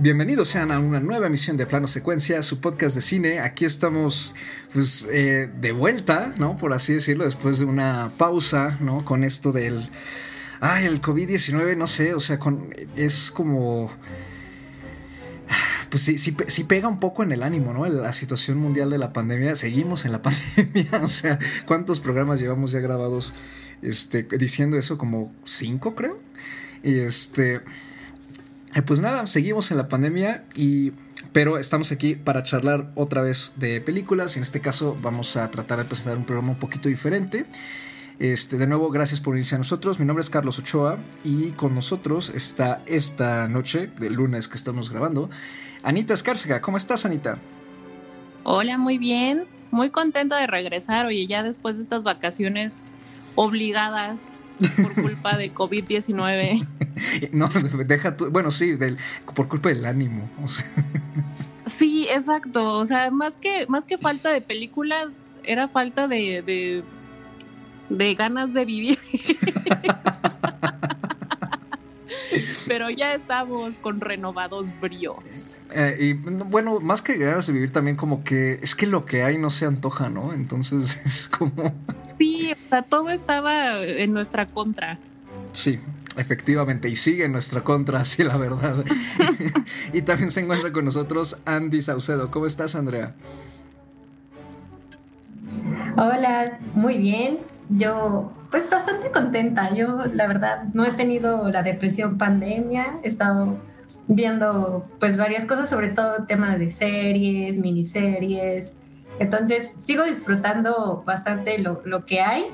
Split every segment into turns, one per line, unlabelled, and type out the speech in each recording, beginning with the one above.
Bienvenidos sean a una nueva emisión de Plano Secuencia, su podcast de cine. Aquí estamos pues eh, de vuelta, ¿no? Por así decirlo, después de una pausa, ¿no? Con esto del... Ay, el COVID-19, no sé, o sea, con, es como... Pues sí, sí, pega un poco en el ánimo, ¿no? La situación mundial de la pandemia. Seguimos en la pandemia, o sea, ¿cuántos programas llevamos ya grabados este, diciendo eso? Como cinco, creo. Y este... Pues nada, seguimos en la pandemia y pero estamos aquí para charlar otra vez de películas. En este caso vamos a tratar de presentar un programa un poquito diferente. Este, de nuevo, gracias por unirse a nosotros. Mi nombre es Carlos Ochoa y con nosotros está esta noche, de lunes que estamos grabando, Anita Escárcega. ¿Cómo estás, Anita?
Hola, muy bien. Muy contenta de regresar. Oye, ya después de estas vacaciones obligadas por culpa de COVID-19.
no, deja tu, bueno, sí, del, por culpa del ánimo.
Sí, exacto. O sea, más que, más que falta de películas, era falta de, de, ganas de vivir. Pero ya estamos con renovados bríos.
Eh, y bueno, más que ganas de vivir, también como que es que lo que hay no se antoja, ¿no? Entonces es como.
Sí, o sea, todo estaba en nuestra contra.
Sí, efectivamente, y sigue en nuestra contra, sí, la verdad. y también se encuentra con nosotros Andy Saucedo. ¿Cómo estás, Andrea?
Hola, muy bien. Yo, pues bastante contenta. Yo, la verdad, no he tenido la depresión pandemia. He estado viendo, pues, varias cosas, sobre todo temas de series, miniseries, entonces, sigo disfrutando bastante lo, lo que hay,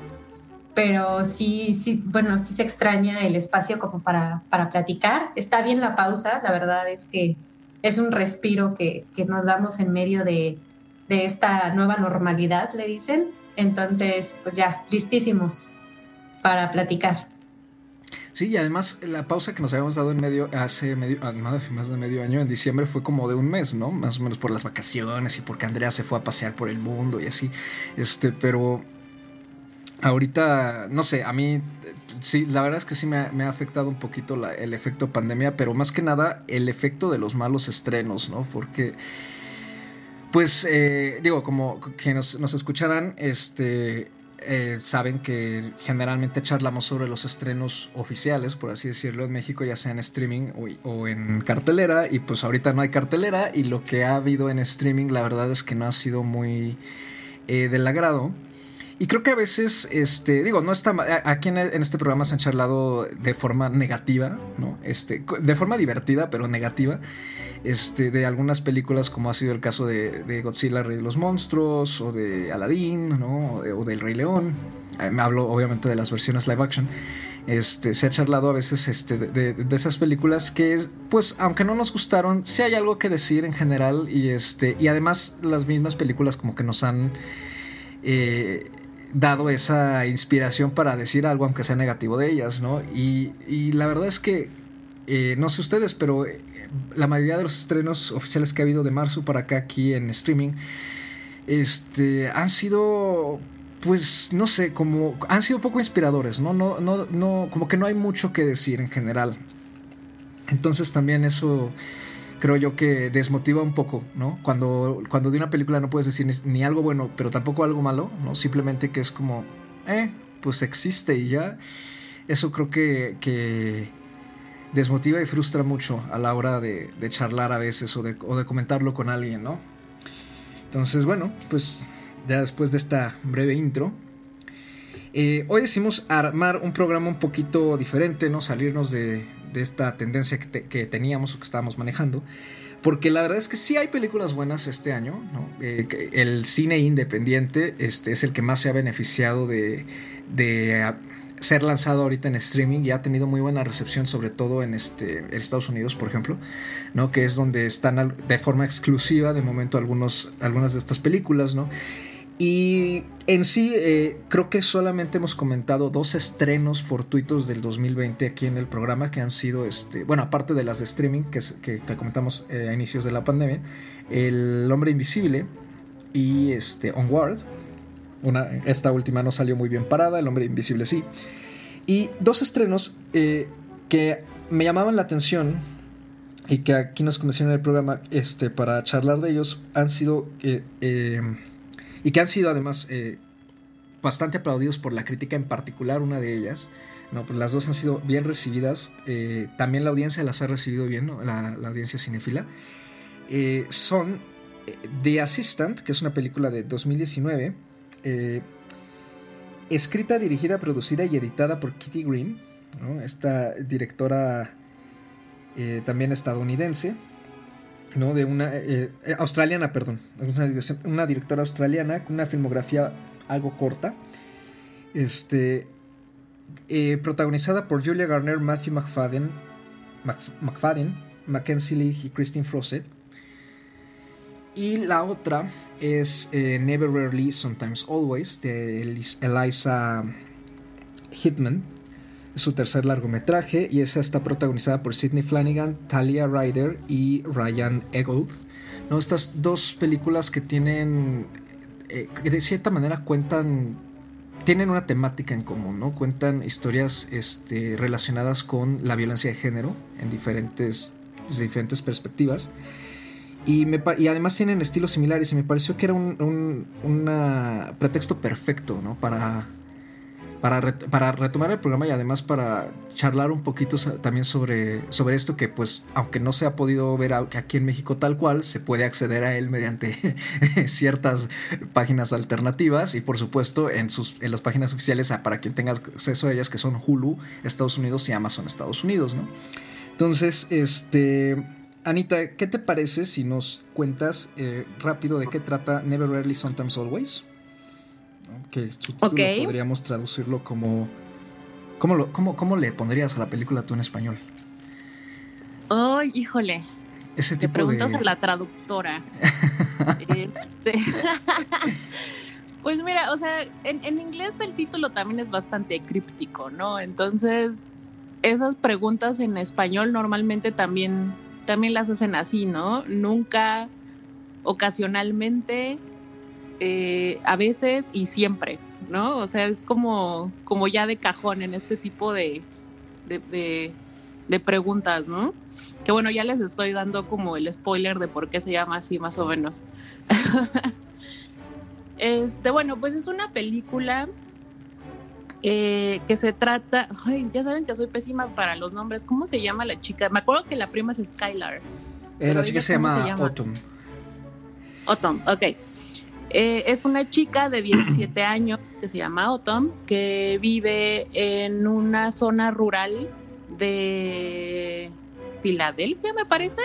pero sí, sí, bueno, sí se extraña el espacio como para, para platicar. Está bien la pausa, la verdad es que es un respiro que, que nos damos en medio de, de esta nueva normalidad, le dicen. Entonces, pues ya, listísimos para platicar.
Sí, y además la pausa que nos habíamos dado en medio, hace medio, ah, más de medio año, en diciembre, fue como de un mes, ¿no? Más o menos por las vacaciones y porque Andrea se fue a pasear por el mundo y así. Este, pero ahorita, no sé, a mí sí, la verdad es que sí me ha, afectado un poquito el efecto pandemia, pero más que nada el efecto de los malos estrenos, ¿no? Porque, pues, eh, digo, como que nos, nos escucharán, este, eh, saben que generalmente charlamos sobre los estrenos oficiales, por así decirlo, en México, ya sea en streaming o, en cartelera, y pues ahorita no hay cartelera, y lo que ha habido en streaming, la verdad es que no ha sido muy eh, del agrado. Y creo que a veces, este, digo, no está aquí en, este programa se han charlado de forma negativa, ¿no? Este, de forma divertida, pero negativa este, de algunas películas, como ha sido el caso de, Godzilla, Rey de los Monstruos, o de Aladdin, ¿no? o, del Rey León. Eh, me hablo obviamente de las versiones live action. Este, se ha charlado a veces este, de, esas películas que, pues, aunque no nos gustaron, sí hay algo que decir en general. Y, este, además, las mismas películas, como que nos han. Eh, dado esa inspiración para decir algo aunque sea negativo de ellas, ¿no? Y, y la verdad es que, eh, no sé ustedes, pero la mayoría de los estrenos oficiales que ha habido de marzo para acá aquí en streaming, este, han sido, pues, no sé, como, han sido poco inspiradores, ¿no? No, no, no, como que no hay mucho que decir en general. Entonces también eso creo yo que desmotiva un poco, ¿no? Cuando, cuando de una película no puedes decir ni, algo bueno, pero tampoco algo malo, ¿no? Simplemente que es como, eh, pues existe y ya. Eso creo que, que desmotiva y frustra mucho a la hora de, charlar a veces o de, comentarlo con alguien, ¿no? Entonces, bueno, pues ya después de esta breve intro, eh, hoy decidimos armar un programa un poquito diferente, ¿no? Salirnos de, esta tendencia que, teníamos o que estábamos manejando. Porque la verdad es que sí hay películas buenas este año, ¿no? Eh, el cine independiente este, es el que más se ha beneficiado de, de ser lanzado ahorita en streaming y ha tenido muy buena recepción, sobre todo en este, Estados Unidos, por ejemplo, ¿no? que es donde están de forma exclusiva de momento algunas de estas películas. ¿no? Y en sí, eh, creo que solamente hemos comentado dos estrenos fortuitos del 2020 aquí en el programa, que han sido, este, bueno, aparte de las de streaming que, que, comentamos eh, a inicios de la pandemia, El Hombre Invisible y este, Onward esta última no salió muy bien parada, El hombre invisible sí. Y dos estrenos eh, que me llamaban la atención y que aquí nos conocieron en el programa este, para charlar de ellos han sido eh, eh, y que han sido además eh, bastante aplaudidos por la crítica en particular una de ellas no pues las dos han sido bien recibidas también la audiencia las ha recibido bien la, la, audiencia cinefila son The Assistant que es una película de 2019 escrita dirigida producida y editada por Kitty Green esta directora eh, también estadounidense, ¿no? De una eh, eh, australiana, perdón, una, directora australiana con una filmografía algo corta, este, protagonizada por Julia Garner, Matthew McFadden, McFadden, Mackenzie Lee y Christine Frost Y la otra es Never Rarely, Sometimes Always, de Eliza Hitman, su tercer largometraje y esa está protagonizada por Sidney Flanagan, Talia Ryder y Ryan Eggold. ¿no? Estas dos películas que tienen, eh, de cierta manera cuentan, tienen una temática en común, ¿no? Cuentan historias este, relacionadas con la violencia de género en diferentes, diferentes perspectivas. Y, me, además tienen estilos similares y me pareció que era un, un pretexto perfecto ¿no? para, para, retomar el programa y además para charlar un poquito también sobre, sobre esto que pues aunque no se ha podido ver aquí en México tal cual, se puede acceder a él mediante ciertas páginas alternativas y por supuesto en, sus, en las páginas oficiales para quien tenga acceso a ellas que son Hulu Estados Unidos y Amazon Estados Unidos, ¿no? Entonces, este... Anita, ¿qué te parece si nos cuentas eh, rápido de qué trata Never Rarely Sometimes Always? Que su podríamos traducirlo como. ¿Cómo, lo, cómo, le pondrías a la película tú en español?
Ay, híjole. Ese tipo Te preguntas a la traductora. este. pues mira, o sea, en, en inglés el título también es bastante críptico, ¿no? Entonces, esas preguntas en español normalmente también, también las hacen así, ¿no? Nunca, ocasionalmente, eh, a veces y siempre, ¿no? O sea, es como, como ya de cajón en este tipo de, de, preguntas, ¿no? Que bueno, ya les estoy dando como el spoiler de por qué se llama así, más o menos. este, bueno, pues es una película eh, que se trata. Ay, ya saben que soy pésima para los nombres. ¿Cómo se llama la chica? Me acuerdo que la prima es Skylar.
Eh, la chica se llama, se llama Autumn.
Autumn, ok. Eh, es una chica de 17 años que se llama Autumn, que vive en una zona rural de Filadelfia, me parece.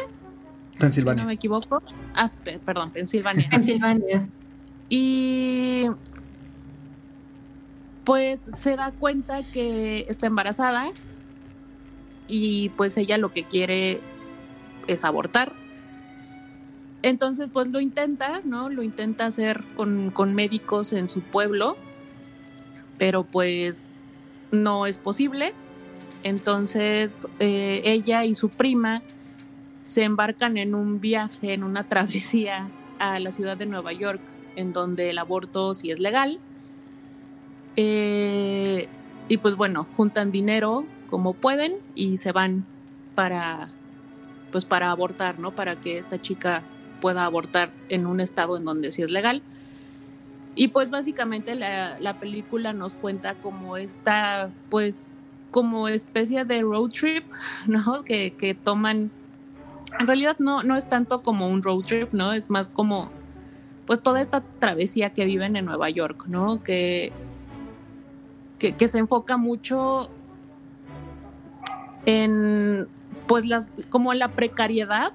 Pensilvania.
no me equivoco. Ah, perdón, Pensilvania.
Pensilvania.
Y pues se da cuenta que está embarazada y pues ella lo que quiere es abortar. Entonces, pues lo intenta, ¿no? Lo intenta hacer con, médicos en su pueblo, pero pues no es posible. Entonces, eh, ella y su prima se embarcan en un viaje, en una travesía a la ciudad de Nueva York, en donde el aborto sí es legal. Eh, y pues bueno, juntan dinero como pueden y se van para, pues para abortar, ¿no? Para que esta chica pueda abortar en un estado en donde sí es legal. Y pues básicamente la, la película nos cuenta como esta, pues, como especie de road trip, ¿no? Que, que toman, en realidad no, no es tanto como un road trip, ¿no? Es más como, pues, toda esta travesía que viven en Nueva York, ¿no? Que, que, que se enfoca mucho en, pues, las, como la precariedad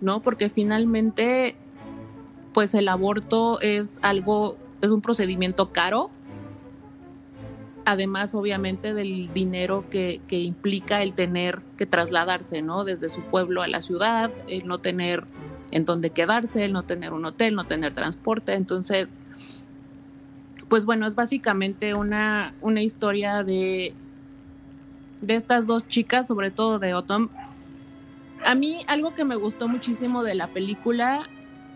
¿no? Porque finalmente, pues el aborto es algo, es un procedimiento caro, además obviamente del dinero que, implica el tener que trasladarse, ¿no? Desde su pueblo a la ciudad, el no tener en dónde quedarse, el no tener un hotel, no tener transporte, entonces, pues bueno, es básicamente una, una historia de, de estas dos chicas, sobre todo de Autumn, a mí algo que me gustó muchísimo de la película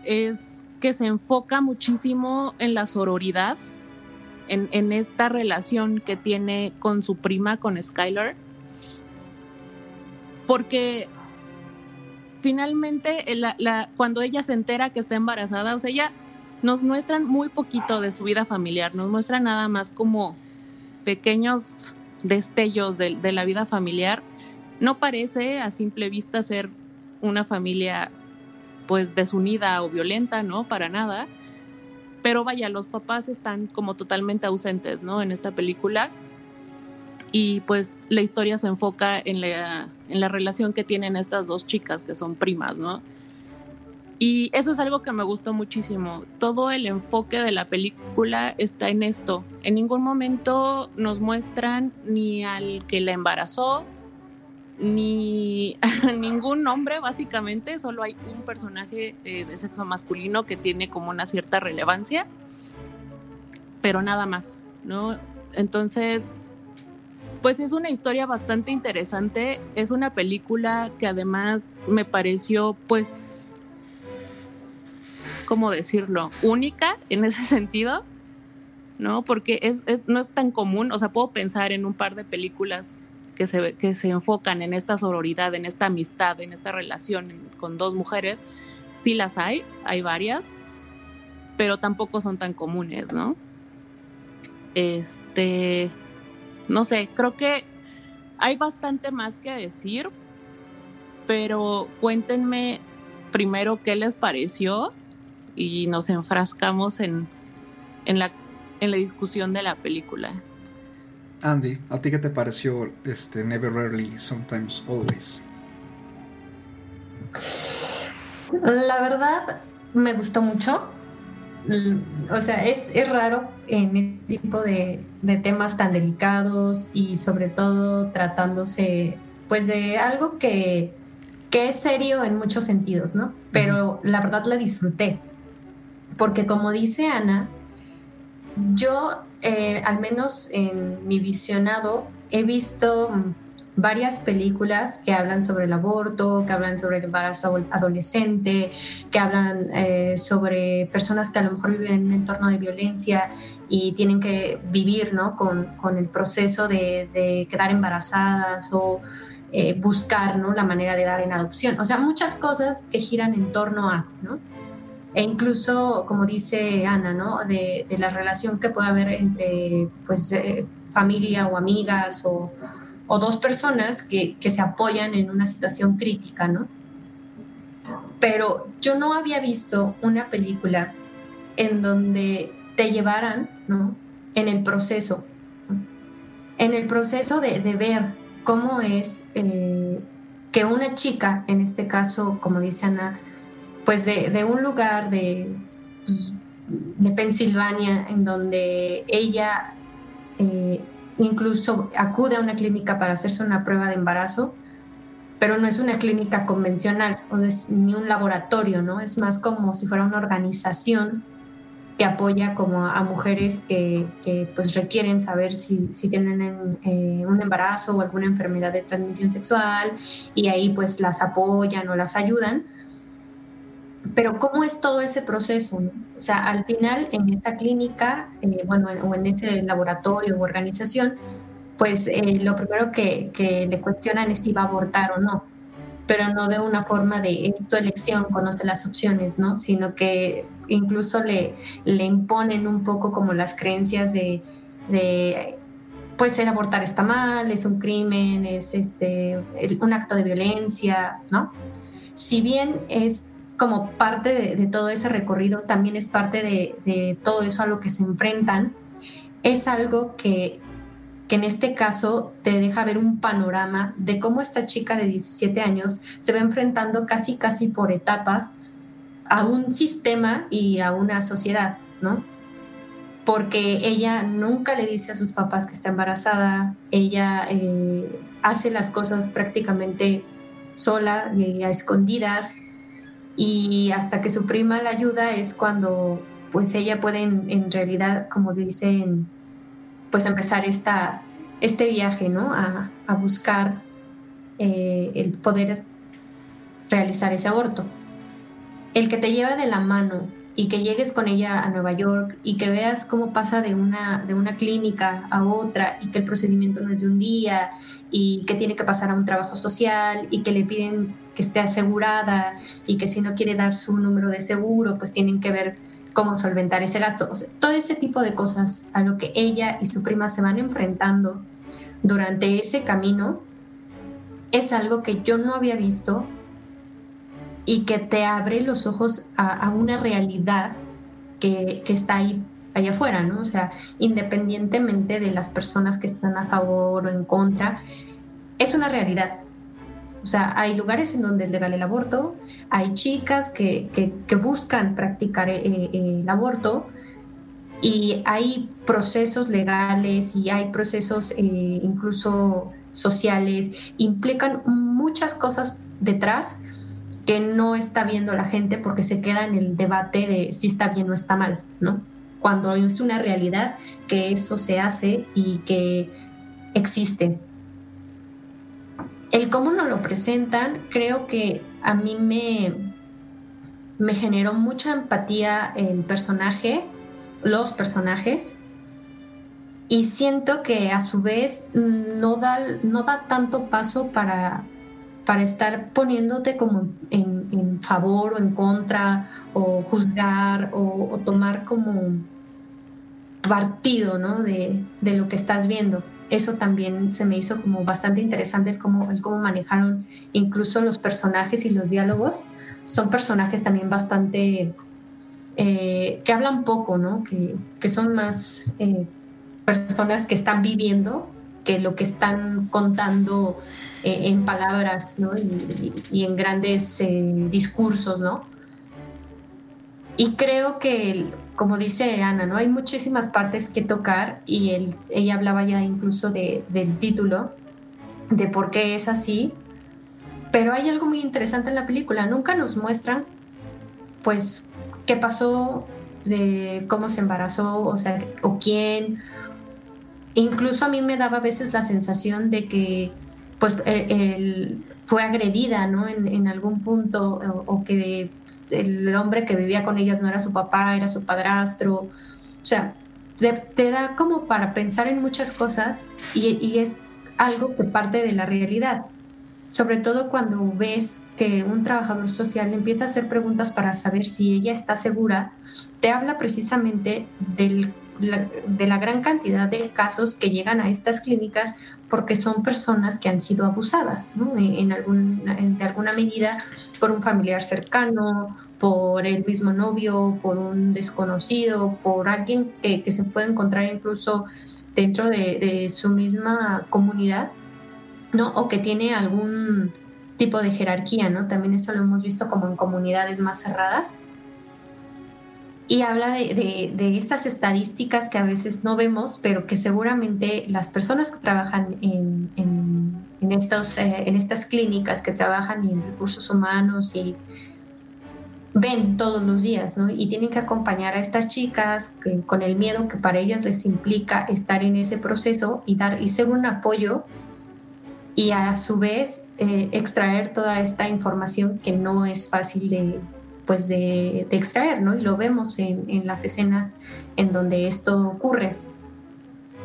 es que se enfoca muchísimo en la sororidad, en, esta relación que tiene con su prima, con Skylar. Porque finalmente la, cuando ella se entera que está embarazada, o sea, ella nos muestran muy poquito de su vida familiar, nos muestran nada más como pequeños destellos de, de la vida familiar. No parece a simple vista ser una familia pues desunida o violenta, ¿no? Para nada. Pero vaya, los papás están como totalmente ausentes, ¿no? En esta película. Y pues la historia se enfoca en la, en la relación que tienen estas dos chicas que son primas, ¿no? Y eso es algo que me gustó muchísimo. Todo el enfoque de la película está en esto. En ningún momento nos muestran ni al que la embarazó, ni ningún nombre, básicamente. Solo hay un personaje eh, de sexo masculino que tiene como una cierta relevancia, pero nada más, ¿no? Entonces, pues es una historia bastante interesante. Es una película que además me pareció, pues, ¿cómo decirlo? Única en ese sentido, ¿no? Porque es, no es tan común, o sea, puedo pensar en un par de películas que se, que se enfocan en esta sororidad, en esta amistad, en esta relación con dos mujeres. Sí las hay, hay varias, pero tampoco son tan comunes, ¿no? Este, no sé, creo que hay bastante más que decir, pero cuéntenme primero qué les pareció y nos enfrascamos en, en, la, en la discusión de la película.
Andy, ¿a ti qué te pareció este Never Rarely, Sometimes Always?
La verdad, me gustó mucho. O sea, es, raro en este tipo de, de, temas tan delicados y sobre todo tratándose pues de algo que, que es serio en muchos sentidos, ¿no? Pero la verdad la disfruté porque como dice Ana, yo, eh, al menos en mi visionado, he visto varias películas que hablan sobre el aborto, que hablan sobre el embarazo adolescente, que hablan eh, sobre personas que a lo mejor viven en un entorno de violencia y tienen que vivir ¿no? con, el proceso de, quedar embarazadas o eh, buscar ¿no? la manera de dar en adopción. O sea, muchas cosas que giran en torno a, ¿no? E incluso, como dice Ana, ¿no? de, la relación que puede haber entre pues, eh, familia o amigas o, dos personas que, se apoyan en una situación crítica, ¿no? Pero yo no había visto una película en donde te llevaran, ¿no? En el proceso, en el proceso de, ver cómo es eh, que una chica, en este caso, como dice Ana, pues de, un lugar de, pues, de Pensilvania en donde ella eh, incluso acude a una clínica para hacerse una prueba de embarazo, pero no es una clínica convencional, no ni un laboratorio, ¿no? Es más como si fuera una organización que apoya como a mujeres que, pues requieren saber si, tienen eh, un embarazo o alguna enfermedad de transmisión sexual y ahí pues las apoyan o las ayudan pero ¿cómo es todo ese proceso? O sea, al final en esa clínica, eh, bueno, o en ese laboratorio o organización, pues eh, lo primero que, le cuestionan es si va a abortar o no, pero no de una forma de es tu elección, conoce las opciones, ¿no? Sino que incluso le, le imponen un poco como las creencias de, de pues el abortar está mal, es un crimen, es este, un acto de violencia, ¿no? Si bien es como parte de, todo ese recorrido, también es parte de, todo eso a lo que se enfrentan, es algo que, que en este caso te deja ver un panorama de cómo esta chica de 17 años se va enfrentando casi, casi por etapas a un sistema y a una sociedad, ¿no? Porque ella nunca le dice a sus papás que está embarazada, ella eh, hace las cosas prácticamente sola y a escondidas, y hasta que su prima la ayuda es cuando pues ella puede en, realidad, como dicen, pues empezar esta, este viaje, ¿no? A, buscar eh, el poder realizar ese aborto. El que te lleva de la mano y que llegues con ella a Nueva York y que veas cómo pasa de una, de una clínica a otra y que el procedimiento no es de un día y que tiene que pasar a un trabajo social y que le piden que esté asegurada y que si no quiere dar su número de seguro, pues tienen que ver cómo solventar ese gasto. todo ese tipo de cosas a lo que ella y su prima se van enfrentando durante ese camino es algo que yo no había visto y que te abre los ojos a, una realidad que, que, está ahí allá afuera, ¿no? O sea, independientemente de las personas que están a favor o en contra, es una realidad. O sea, hay lugares en donde es legal el aborto, hay chicas que, que, buscan practicar eh, eh, el aborto y hay procesos legales y hay procesos eh, incluso sociales, implican muchas cosas detrás que no está viendo la gente porque se queda en el debate de si está bien o está mal, ¿no? Cuando es una realidad que eso se hace y que existe. El cómo nos lo presentan, creo que a mí me, me generó mucha empatía el personaje, los personajes, y siento que a su vez no da, no da tanto paso para, para estar poniéndote como en, favor o en contra o juzgar o, tomar como partido ¿no? de, lo que estás viendo. Eso también se me hizo como bastante interesante el cómo, cómo manejaron incluso los personajes y los diálogos. Son personajes también bastante eh, que hablan poco, ¿no? que, que son más eh, personas que están viviendo que lo que están contando eh, en palabras ¿no? y, en grandes discursos, ¿no? Y creo que, como dice Ana, ¿no? Hay muchísimas partes que tocar y él, ella hablaba ya incluso de, del título, de por qué es así, pero hay algo muy interesante en la película, nunca nos muestran, pues, qué pasó, de cómo se embarazó, o sea, o quién, incluso a mí me daba a veces la sensación de que pues él fue agredida, ¿no? En, algún punto, o, que el hombre que vivía con ellas no era su papá, era su padrastro. O sea, te, da como para pensar en muchas cosas y, es algo que parte de la realidad. Sobre todo cuando ves que un trabajador social empieza a hacer preguntas para saber si ella está segura, te habla precisamente del de la gran cantidad de casos que llegan a estas clínicas porque son personas que han sido abusadas, en, de alguna medida por un familiar cercano, por el mismo novio, por un desconocido, por alguien que, se puede encontrar incluso dentro de, su misma comunidad, ¿no? O que tiene algún tipo de jerarquía, ¿no? También eso lo hemos visto como en comunidades más cerradas y habla de, estas estadísticas que a veces no vemos, pero que seguramente las personas que trabajan en, en, estos, eh, en estas clínicas, que trabajan en recursos humanos y ven todos los días, ¿no? Y tienen que acompañar a estas chicas con el miedo que para ellas les implica estar en ese proceso y dar y ser un apoyo y a su vez eh, extraer toda esta información que no es fácil de, pues de, extraer, ¿no? Y lo vemos en, las escenas en donde esto ocurre.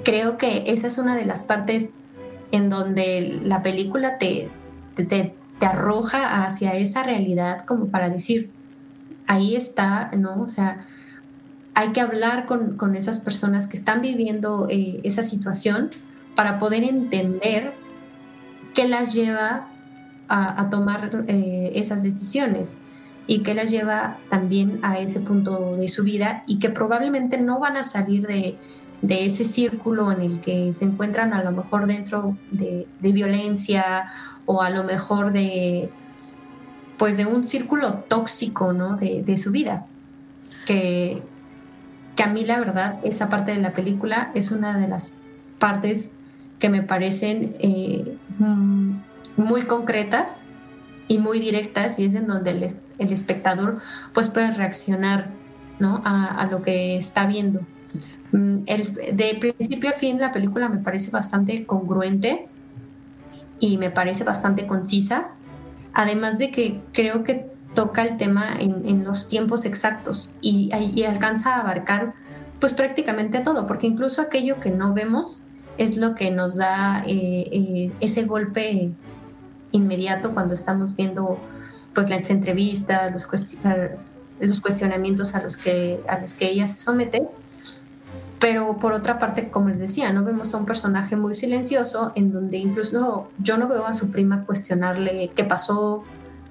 Creo que esa es una de las partes en donde la película te, te, arroja hacia esa realidad como para decir, ahí está, ¿no? O sea, hay que hablar con, esas personas que están viviendo eh, esa situación para poder entender qué las lleva a, tomar eh, esas decisiones y que las lleva también a ese punto de su vida y que probablemente no van a salir de, ese círculo en el que se encuentran a lo mejor dentro de, violencia o a lo mejor de pues de un círculo tóxico ¿no? de, su vida que, que a mí la verdad esa parte de la película es una de las partes que me parecen eh, mm, muy concretas y muy directas y es en donde el, el espectador pues puede reaccionar ¿no? a, lo que está viendo. Mm, el, de principio a fin la película me parece bastante congruente y me parece bastante concisa, además de que creo que toca el tema en, los tiempos exactos y, y, alcanza a abarcar pues prácticamente todo, porque incluso aquello que no vemos es lo que nos da eh, eh, ese golpe inmediato cuando estamos viendo pues las entrevistas, los, cuestionamientos a los, que, a los que ella se somete. Pero por otra parte, como les decía, no vemos a un personaje muy silencioso en donde incluso yo no veo a su prima cuestionarle qué pasó,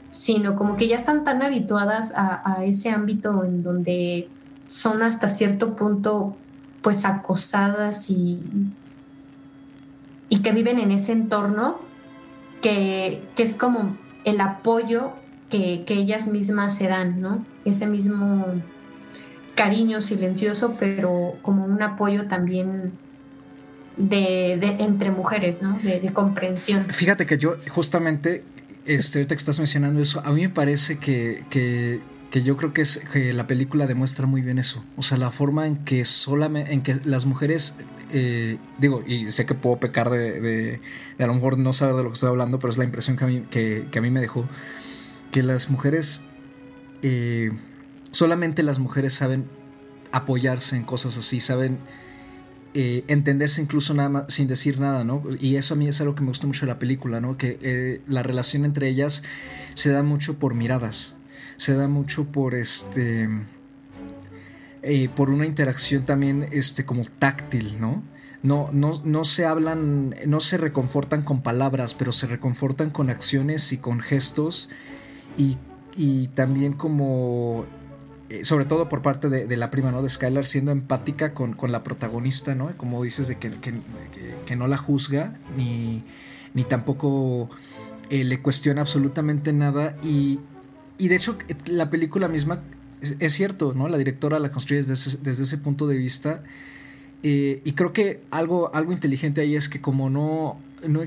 sino como que ya están tan habituadas a, a ese ámbito en donde son hasta cierto punto pues acosadas y, y que viven en ese entorno que, que es como el apoyo que, ellas mismas se dan, ¿no? Ese mismo cariño silencioso, pero como un apoyo también de, de entre mujeres, ¿no? De, comprensión.
Fíjate que yo justamente, este, ahorita que estás mencionando eso, a mí me parece que, que, que yo creo que, es, que la película demuestra muy bien eso. O sea, la forma en que solamente, en que las mujeres eh, digo, y sé que puedo pecar de, a lo mejor no saber de lo que estoy hablando, pero es la impresión que a mí, que a mí me dejó, que las mujeres, eh, solamente las mujeres saben apoyarse en cosas así, saben eh, entenderse incluso nada más, sin decir nada, ¿no? Y eso a mí es algo que me gusta mucho de la película, ¿no? Que eh, la relación entre ellas se da mucho por miradas, se da mucho por este por una interacción también este, como táctil, ¿no? No, no, no se hablan, no se reconfortan con palabras, pero se reconfortan con acciones y con gestos y, y también como, eh, sobre todo por parte de, la prima, ¿no? De Skylar siendo empática con, con la protagonista, ¿no? Como dices, de que, que, que no la juzga ni, ni tampoco eh, le cuestiona absolutamente nada y, y de hecho la película misma es, cierto, ¿no? La directora la construye desde ese, desde ese punto de vista. Eh, y creo que algo, algo inteligente ahí es que como no, no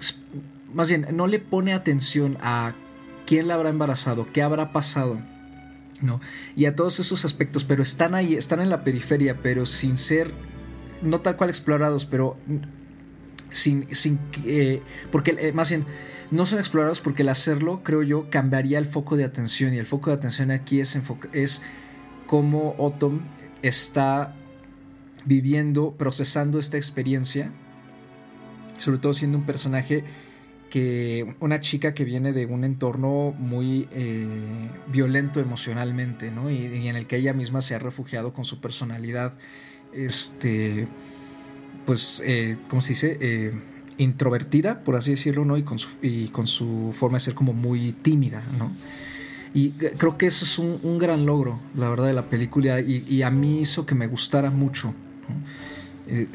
más bien, no le pone atención a quién la habrá embarazado, qué habrá pasado, ¿no? Y a todos esos aspectos, pero están ahí, están en la periferia, pero sin ser, no tal cual explorados, pero sin, sin eh, porque eh, más bien, no son explorados porque el hacerlo, creo yo, cambiaría el foco de atención. Y el foco de atención aquí es, es cómo Autumn está viviendo, procesando esta experiencia. Sobre todo siendo un personaje que una chica que viene de un entorno muy eh, violento emocionalmente, ¿no? Y, en el que ella misma se ha refugiado con su personalidad, este, pues, eh, ¿cómo se dice? Eh, introvertida, por así decirlo, ¿no? Y con, su, y con su forma de ser como muy tímida, ¿no? Y creo que eso es un, gran logro, la verdad, de la película y, a mí hizo que me gustara mucho.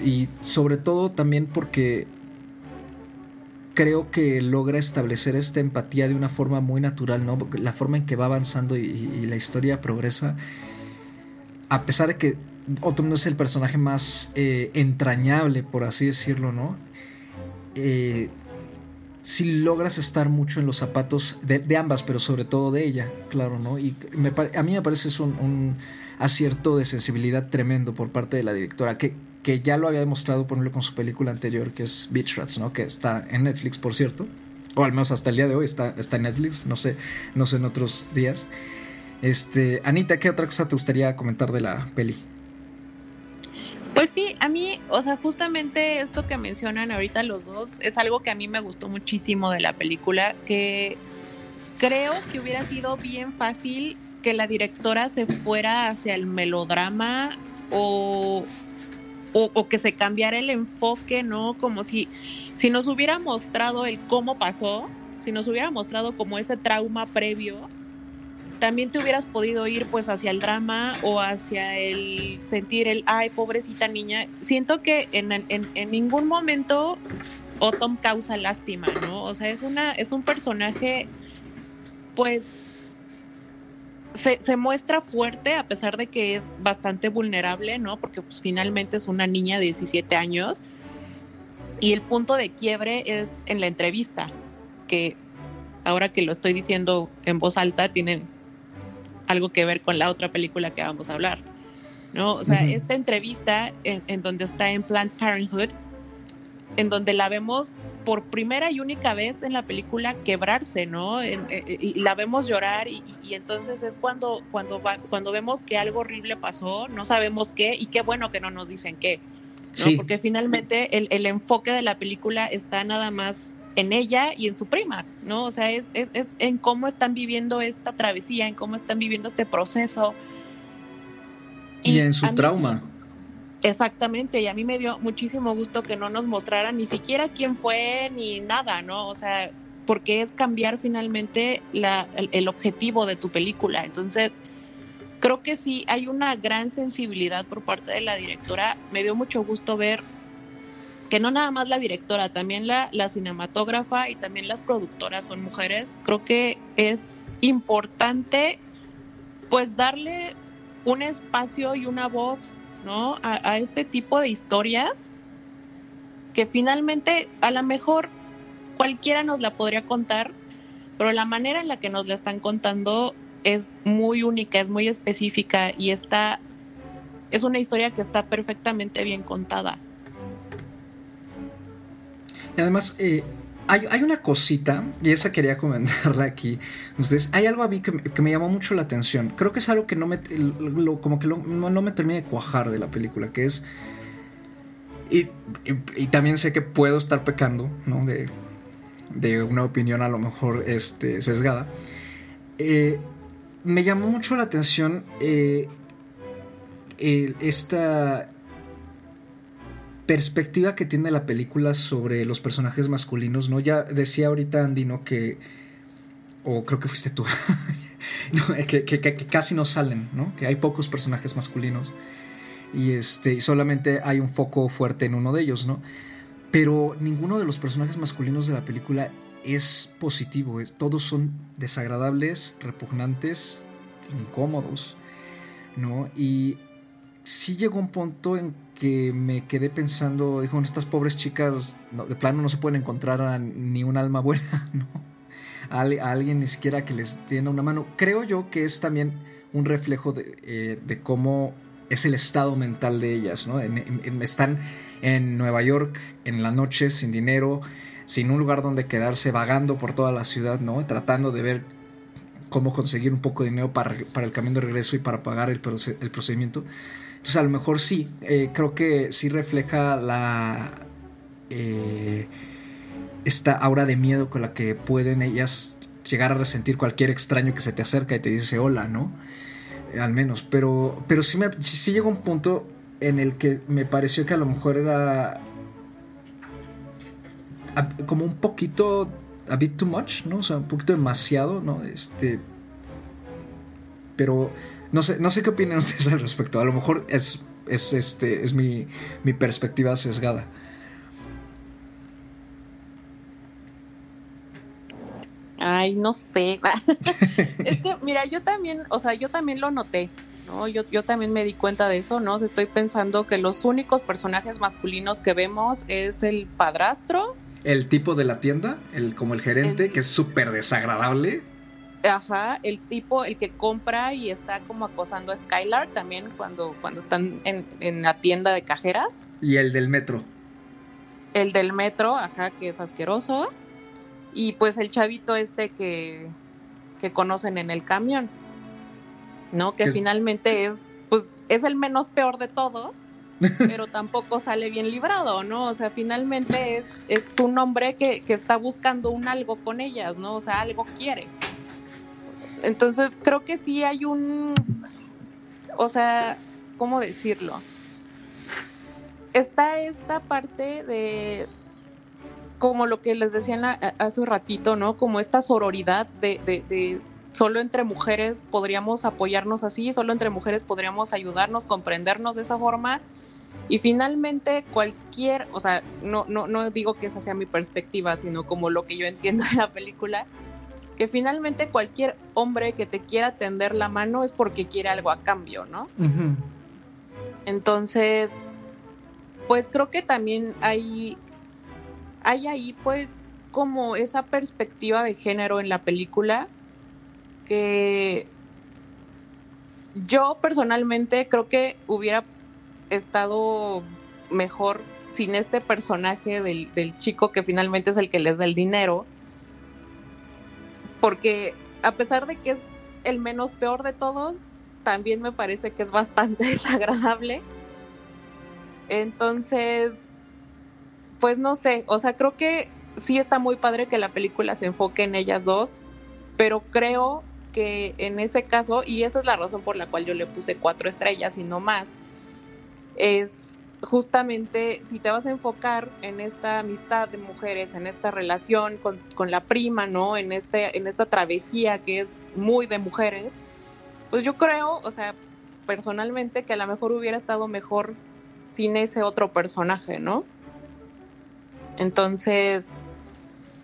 y sobre todo también porque creo que logra establecer esta empatía de una forma muy natural, ¿no? La forma en que va avanzando y, la historia progresa, a pesar de que Autumn no es el personaje más eh, entrañable, por así decirlo, ¿no? eh, si logras estar mucho en los zapatos de, ambas, pero sobre todo de ella, claro, ¿no? Y a mí me parece es un, un, acierto de sensibilidad tremendo por parte de la directora, que, que ya lo había demostrado, por ejemplo, con su película anterior, que es Beach Rats, ¿no? Que está en Netflix, por cierto, o al menos hasta el día de hoy está, está en Netflix, no sé, no sé en otros días. Este, Anita, ¿qué otra cosa te gustaría comentar de la peli?
Pues sí, a mí, o sea, justamente esto que mencionan ahorita los dos es algo que a mí me gustó muchísimo de la película, que creo que hubiera sido bien fácil que la directora se fuera hacia el melodrama o, o, que se cambiara el enfoque, ¿no? Como si, si nos hubiera mostrado el cómo pasó, si nos hubiera mostrado como ese trauma previo, también te hubieras podido ir pues hacia el drama o hacia el sentir el, ay, pobrecita niña. Siento que en, en, en ningún momento Autumn causa lástima, ¿no? O sea, es, una, es un personaje pues se, se, muestra fuerte a pesar de que es bastante vulnerable, ¿no? Porque pues finalmente es una niña de 17 años y el punto de quiebre es en la entrevista, que ahora que lo estoy diciendo en voz alta tiene algo que ver con la otra película que vamos a hablar. ¿no? O sea, uh -huh. esta entrevista en, en, donde está en Planned Parenthood, en donde la vemos por primera y única vez en la película quebrarse, ¿no? En, en, eh, y la vemos llorar y, y, entonces es cuando, cuando, va, cuando vemos que algo horrible pasó, no sabemos qué y qué bueno que no nos dicen qué. ¿no? Sí. Porque finalmente el, el enfoque de la película está nada más en ella y en su prima, ¿no? O sea, es, es, es, en cómo están viviendo esta travesía, en cómo están viviendo este proceso.
Y, en su trauma.
Exactamente, y a mí me dio muchísimo gusto que no nos mostraran ni siquiera quién fue ni nada, ¿no? O sea, porque es cambiar finalmente el, el objetivo de tu película. Entonces, creo que sí hay una gran sensibilidad por parte de la directora. Me dio mucho gusto ver que no nada más la directora, también la, la cinematógrafa y también las productoras son mujeres. Creo que es importante pues darle un espacio y una voz, ¿no? A, a este tipo de historias que finalmente a lo mejor cualquiera nos la podría contar, pero la manera en la que nos la están contando es muy única, es muy específica y está, es una historia que está perfectamente bien contada.
Y además, eh, hay, una cosita, y esa quería comentarla aquí. Ustedes, hay algo a mí que, me llamó mucho la atención. Creo que es algo que no me, como que no, me termina de cuajar de la película, que es... Y, también sé que puedo estar pecando, ¿no? De, de una opinión a lo mejor este, sesgada. Eh, me llamó mucho la atención eh, esta perspectiva que tiene la película sobre los personajes masculinos, ¿no? Ya decía ahorita Andy, ¿no? Que, o creo que fuiste tú, que, casi no salen, ¿no? Que hay pocos personajes masculinos y, este, y solamente hay un foco fuerte en uno de ellos, ¿no? Pero ninguno de los personajes masculinos de la película es positivo, es, todos son desagradables, repugnantes, incómodos, ¿no? Y sí llegó un punto en que me quedé pensando, dijo, estas pobres chicas de plano no se pueden encontrar a ni un alma buena, ¿no? A, alguien ni siquiera que les tienda una mano. Creo yo que es también un reflejo de, eh, de cómo es el estado mental de ellas, ¿no? En, en, están en Nueva York en la noche sin dinero, sin un lugar donde quedarse, vagando por toda la ciudad, ¿no? Tratando de ver cómo conseguir un poco de dinero para, para el camino de regreso y para pagar el, el procedimiento. Entonces a lo mejor sí, eh, creo que sí refleja la... Eh, esta aura de miedo con la que pueden ellas llegar a resentir cualquier extraño que se te acerca y te dice hola, ¿no? Eh, al menos, pero, pero sí, me, sí llegó un punto en el que me pareció que a lo mejor era como un poquito a bit too much, ¿no? O sea, un poquito demasiado, ¿no? Este pero no sé, no sé qué opinan ustedes al respecto. A lo mejor es, es, este, es mi, mi perspectiva sesgada.
Ay, no sé. es que, mira, yo también, o sea, yo también lo noté, ¿no? Yo, yo también me di cuenta de eso, ¿no? estoy pensando que los únicos personajes masculinos que vemos es el padrastro.
El tipo de la tienda, el, como el gerente, el, que es súper desagradable.
Ajá, el tipo, el que compra y está como acosando a Skylar también cuando, cuando están en, en la tienda de cajeras.
Y el del metro.
El del metro, ajá, que es asqueroso. Y pues el chavito este que, que conocen en el camión. ¿No? Que finalmente es, pues, es el menos peor de todos, pero tampoco sale bien librado, ¿no? O sea, finalmente es, es un hombre que, que está buscando un algo con ellas, ¿no? O sea, algo quiere. Entonces creo que sí hay un, o sea, ¿cómo decirlo? Está esta parte de, como lo que les decían hace un ratito, ¿no? Como esta sororidad de, de, de solo entre mujeres podríamos apoyarnos así, solo entre mujeres podríamos ayudarnos, comprendernos de esa forma. Y finalmente cualquier, o sea, no, no, no digo que esa sea mi perspectiva, sino como lo que yo entiendo de la película, que finalmente cualquier hombre que te quiera tender la mano es porque quiere algo a cambio, ¿no? Uh -huh. Entonces, pues creo que también hay, hay ahí pues como esa perspectiva de género en la película que yo personalmente creo que hubiera estado mejor sin este personaje del, del chico que finalmente es el que les da el dinero porque a pesar de que es el menos peor de todos, también me parece que es bastante desagradable. Entonces, pues no sé, o sea, creo que sí está muy padre que la película se enfoque en ellas dos, pero creo que en ese caso, y esa es la razón por la cual yo le puse cuatro estrellas y no más, es justamente si te vas a enfocar en esta amistad de mujeres, en esta relación con, con, la prima, ¿no? En, este, en esta travesía que es muy de mujeres, pues yo creo, o sea, personalmente que a lo mejor hubiera estado mejor sin ese otro personaje, ¿no? Entonces,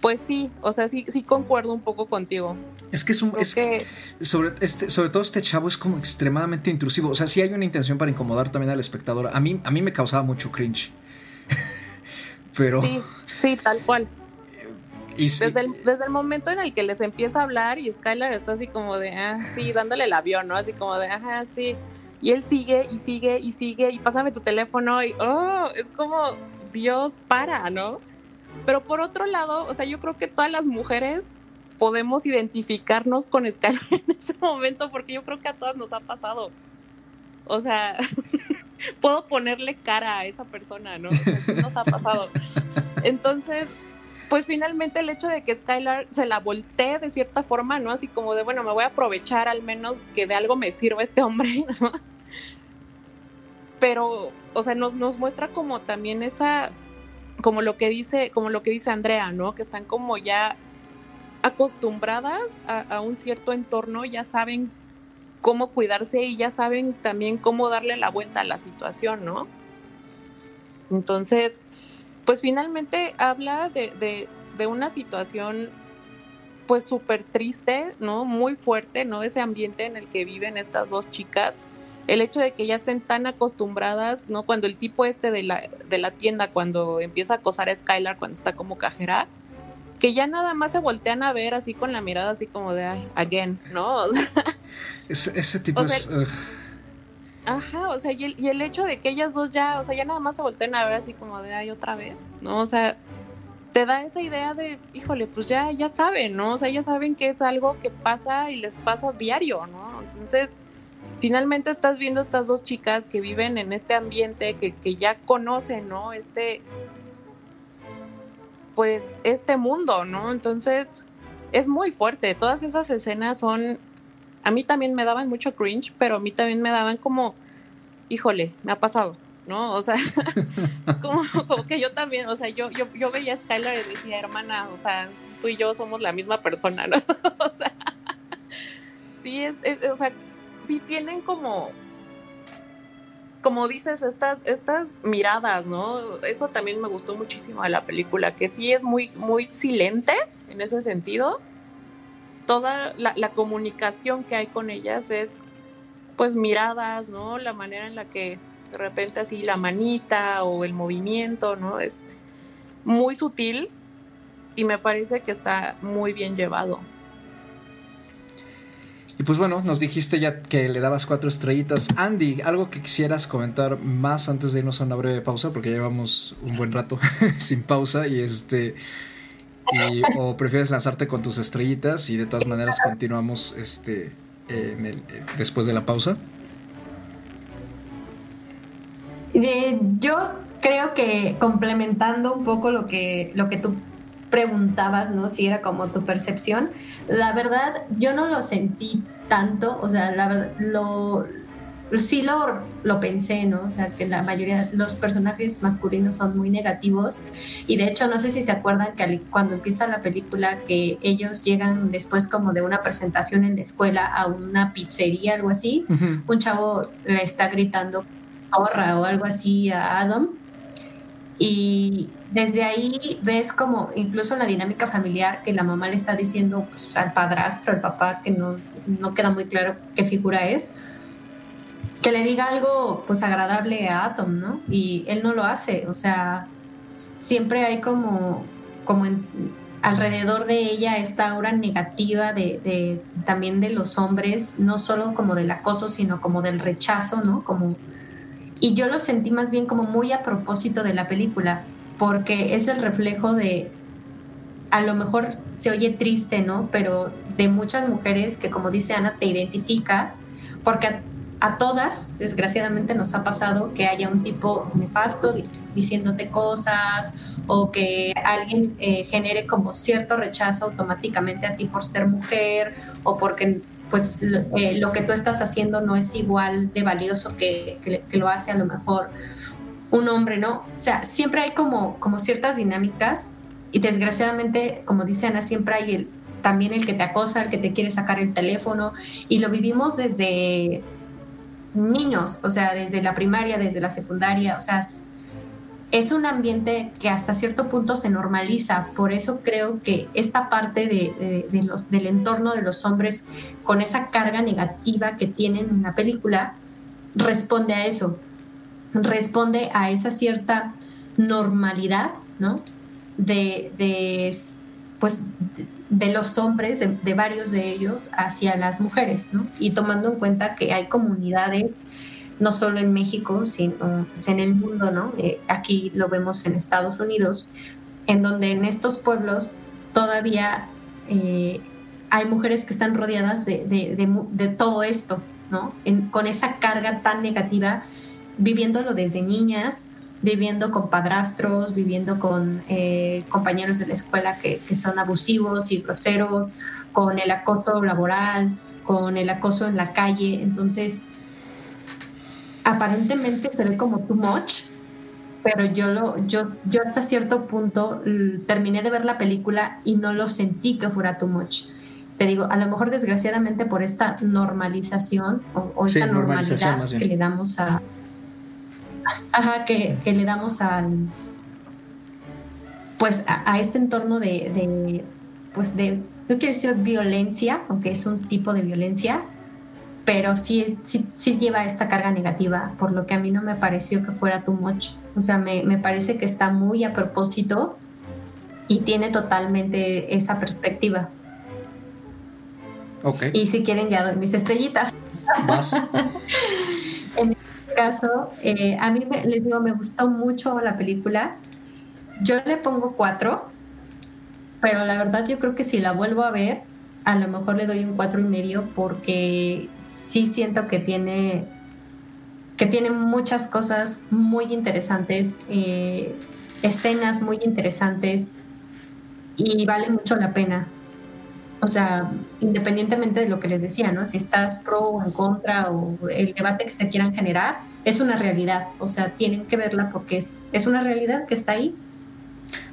pues sí, o sea, sí, sí concuerdo un poco contigo.
Es que es un. Es, que... sobre, este, sobre todo este chavo es como extremadamente intrusivo. O sea, sí hay una intención para incomodar también al espectador. A mí, a mí me causaba mucho cringe. Pero.
Sí, sí, tal cual. desde, el, desde el momento en el que les empieza a hablar y Skylar está así como de, ah, sí, dándole el avión, ¿no? Así como de, ajá, sí. Y él sigue y sigue y sigue y pásame tu teléfono y, oh, es como, Dios, para, ¿no? Pero por otro lado, o sea, yo creo que todas las mujeres podemos identificarnos con Skylar en ese momento porque yo creo que a todas nos ha pasado. O sea, puedo ponerle cara a esa persona, ¿no? O nos ha pasado. Entonces, pues finalmente el hecho de que Skylar se la voltee de cierta forma, ¿no? Así como de, bueno, me voy a aprovechar al menos que de algo me sirva este hombre, ¿no? Pero, o sea, nos, nos muestra como también esa, como lo que dice, como lo que dice Andrea, ¿no? Que están como ya acostumbradas a, un cierto entorno, ya saben cómo cuidarse y ya saben también cómo darle la vuelta a la situación, ¿no? Entonces, pues finalmente habla de, de, una situación pues súper triste, ¿no? Muy fuerte, ¿no? Ese ambiente en el que viven estas dos chicas. El hecho de que ya estén tan acostumbradas, ¿no? Cuando el tipo este de la, de la tienda, cuando empieza a acosar a Skylar, cuando está como cajera, que ya nada más se voltean a ver así con la mirada así como de, ay, again, ¿no?
O sea, ese, tipo es...
Ajá, o sea, y el, y el, hecho de que ellas dos ya, o sea, ya nada más se voltean a ver así como de, ay, otra vez, ¿no? O sea, te da esa idea de, híjole, pues ya, ya saben, ¿no? O sea, ya saben que es algo que pasa y les pasa diario, ¿no? Entonces, finalmente estás viendo estas dos chicas que viven en este ambiente, que, que ya conocen, ¿no? Este, pues este mundo, ¿no? Entonces es muy fuerte. Todas esas escenas son, a mí también me daban mucho cringe, pero a mí también me daban como, híjole, me ha pasado, ¿no? O sea, como, que yo también, o sea, yo, yo, yo veía a Skylar y decía, hermana, o sea, tú y yo somos la misma persona, ¿no? o sea, sí es, es, o sea, sí tienen como como dices, estas, estas miradas, ¿no? Eso también me gustó muchísimo de la película, que sí es muy, muy silente en ese sentido. Toda la, comunicación que hay con ellas es, pues, miradas, ¿no? La manera en la que de repente así la manita o el movimiento, ¿no? Es muy sutil y me parece que está muy bien llevado.
Y pues bueno, nos dijiste ya que le dabas cuatro estrellitas. Andy, algo que quisieras comentar más antes de irnos a una breve pausa, porque llevamos un buen rato sin pausa y este... o prefieres lanzarte con tus estrellitas y de todas maneras continuamos este después de la pausa.
yo creo que complementando un poco lo que, lo que tú preguntabas, ¿no? Si era como tu percepción. La verdad, yo no lo sentí tanto, o sea, la verdad, lo, sí lo, lo pensé, ¿no? O sea, que la mayoría, los personajes masculinos son muy negativos y de hecho no sé si se acuerdan que cuando empieza la película que ellos llegan después como de una presentación en la escuela a una pizzería, algo así, un chavo le está gritando ahorra o algo así a Adam y desde ahí ves como incluso la dinámica familiar que la mamá le está diciendo pues, al padrastro, al papá, que no, no queda muy claro qué figura es, que le diga algo pues agradable a Atom, ¿no? Y él no lo hace, o sea, siempre hay como, como alrededor de ella esta aura negativa de, de, también de los hombres, no solo como del acoso, sino como del rechazo, ¿no? Como y yo lo sentí más bien como muy a propósito de la película, porque es el reflejo de, a lo mejor se oye triste, ¿no? Pero de muchas mujeres que, como dice Ana, te identificas, porque a todas, desgraciadamente, nos ha pasado que haya un tipo nefasto diciéndote cosas o que alguien eh, genere como cierto rechazo automáticamente a ti por ser mujer o porque pues eh, lo que tú estás haciendo no es igual de valioso que, lo hace a lo mejor un hombre, ¿no? O sea, siempre hay como, como ciertas dinámicas y desgraciadamente, como dice Ana, siempre hay el, también el que te acosa, el que te quiere sacar el teléfono y lo vivimos desde niños, o sea, desde la primaria, desde la secundaria, o sea, es un ambiente que hasta cierto punto se normaliza. Por eso creo que esta parte de, los, del entorno de los hombres con esa carga negativa que tienen en la película responde a eso, responde a esa cierta normalidad, ¿no? De, de pues, de los hombres, de, varios de ellos, hacia las mujeres, ¿no? Y tomando en cuenta que hay comunidades, no solo en México, sino pues, en el mundo, ¿no? Eh, aquí lo vemos en Estados Unidos, en donde en estos pueblos todavía eh, hay mujeres que están rodeadas de, todo esto, ¿no? con esa carga tan negativa, viviéndolo desde niñas, viviendo con padrastros, viviendo con eh, compañeros de la escuela que, son abusivos y groseros, con el acoso laboral, con el acoso en la calle. Entonces, aparentemente se ve como too much, pero yo, lo, yo, yo hasta cierto punto terminé de ver la película y no lo sentí que fuera too much. Te digo, a lo mejor desgraciadamente por esta normalización o, esta normalidad que le damos a, ajá, que, le damos al pues a, este entorno de, pues de, no quiero decir violencia, aunque es un tipo de violencia, pero sí, sí, lleva esta carga negativa, por lo que a mí no me pareció que fuera too much. O sea, me, parece que está muy a propósito y tiene totalmente esa perspectiva.
Okay.
Y si quieren, ya doy mis estrellitas. caso, eh, a mí les digo, me gustó mucho la película. Yo le pongo cuatro, pero la verdad yo creo que si la vuelvo a ver, a lo mejor le doy un cuatro y medio porque sí siento que tiene que tiene muchas cosas muy interesantes, eh, escenas muy interesantes y vale mucho la pena. O sea, independientemente de lo que les decía, ¿no? Si estás pro o en contra o el debate que se quieran generar, es una realidad. O sea, tienen que verla porque es, es una realidad que está ahí.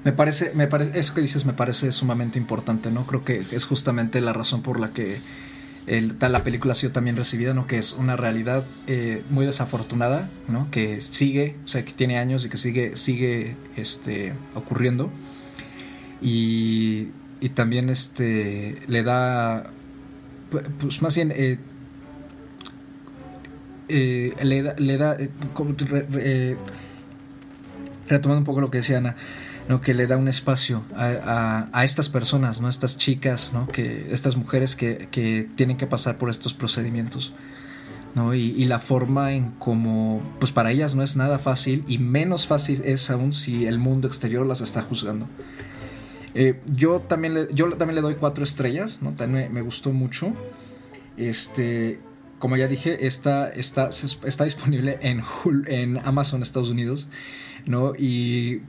Me parece, me parece, eso que dices me parece sumamente importante, ¿no? Creo que es justamente la razón por la que el, la película ha sido también recibida, ¿no? Que es una realidad eh, muy desafortunada, ¿no? Que sigue, o sea, que tiene años y que sigue, sigue este, ocurriendo. Y y también este le da pues más bien eh, eh, le da, le da eh, retomando un poco lo que decía Ana que le da un espacio a, a, estas personas no estas chicas no que estas mujeres que, que tienen que pasar por estos procedimientos ¿no? Y, y, la forma en cómo, pues para ellas no es nada fácil y menos fácil es aún si el mundo exterior las está juzgando. Eh, yo, también le, yo también le doy cuatro estrellas. También me, gustó mucho. Este, como ya dije, está, está, está disponible en, en Amazon Estados Unidos, ¿no? Y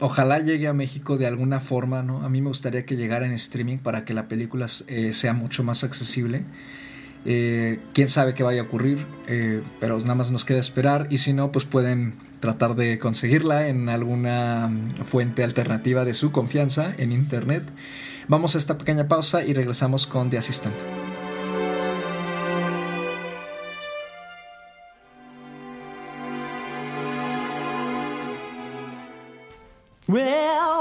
ojalá llegue a México de alguna forma, ¿no? A mí me gustaría que llegara en streaming para que la película eh, sea mucho más accesible. Eh, quién sabe qué vaya a ocurrir, eh, pero nada más nos queda esperar y si no, pues pueden tratar de conseguirla en alguna mm, fuente alternativa de su confianza en Internet. Vamos a esta pequeña pausa y regresamos con The Assistant.
Well.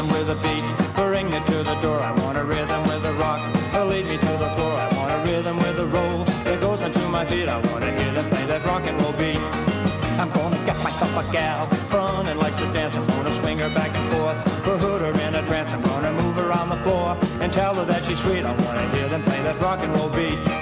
rhythm with a beat. Bring me to the door. I want a rhythm with a rock. Lead me to the floor. I want a rhythm with a roll. It goes into my feet. I want to hear them play that rock and roll beat. I'm gonna get myself a gal from and like to dance. I'm gonna swing her back and forth. For hood her in a trance. I'm gonna move her on the floor and tell her that she's sweet. I wanna hear them play that rock and roll beat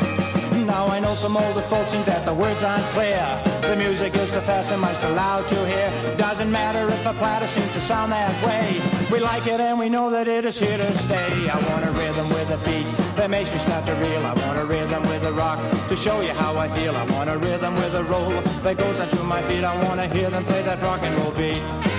some older folks think that the words aren't clear. The music is too fast and much too loud to hear. Doesn't matter if a platter seems to sound that way. We like it and we know that it is here to stay. I want a rhythm with a beat that makes me start to reel. I want a rhythm with a rock to show you how I feel. I want a rhythm with a roll that goes onto my feet. I want to hear them play that rock and roll beat.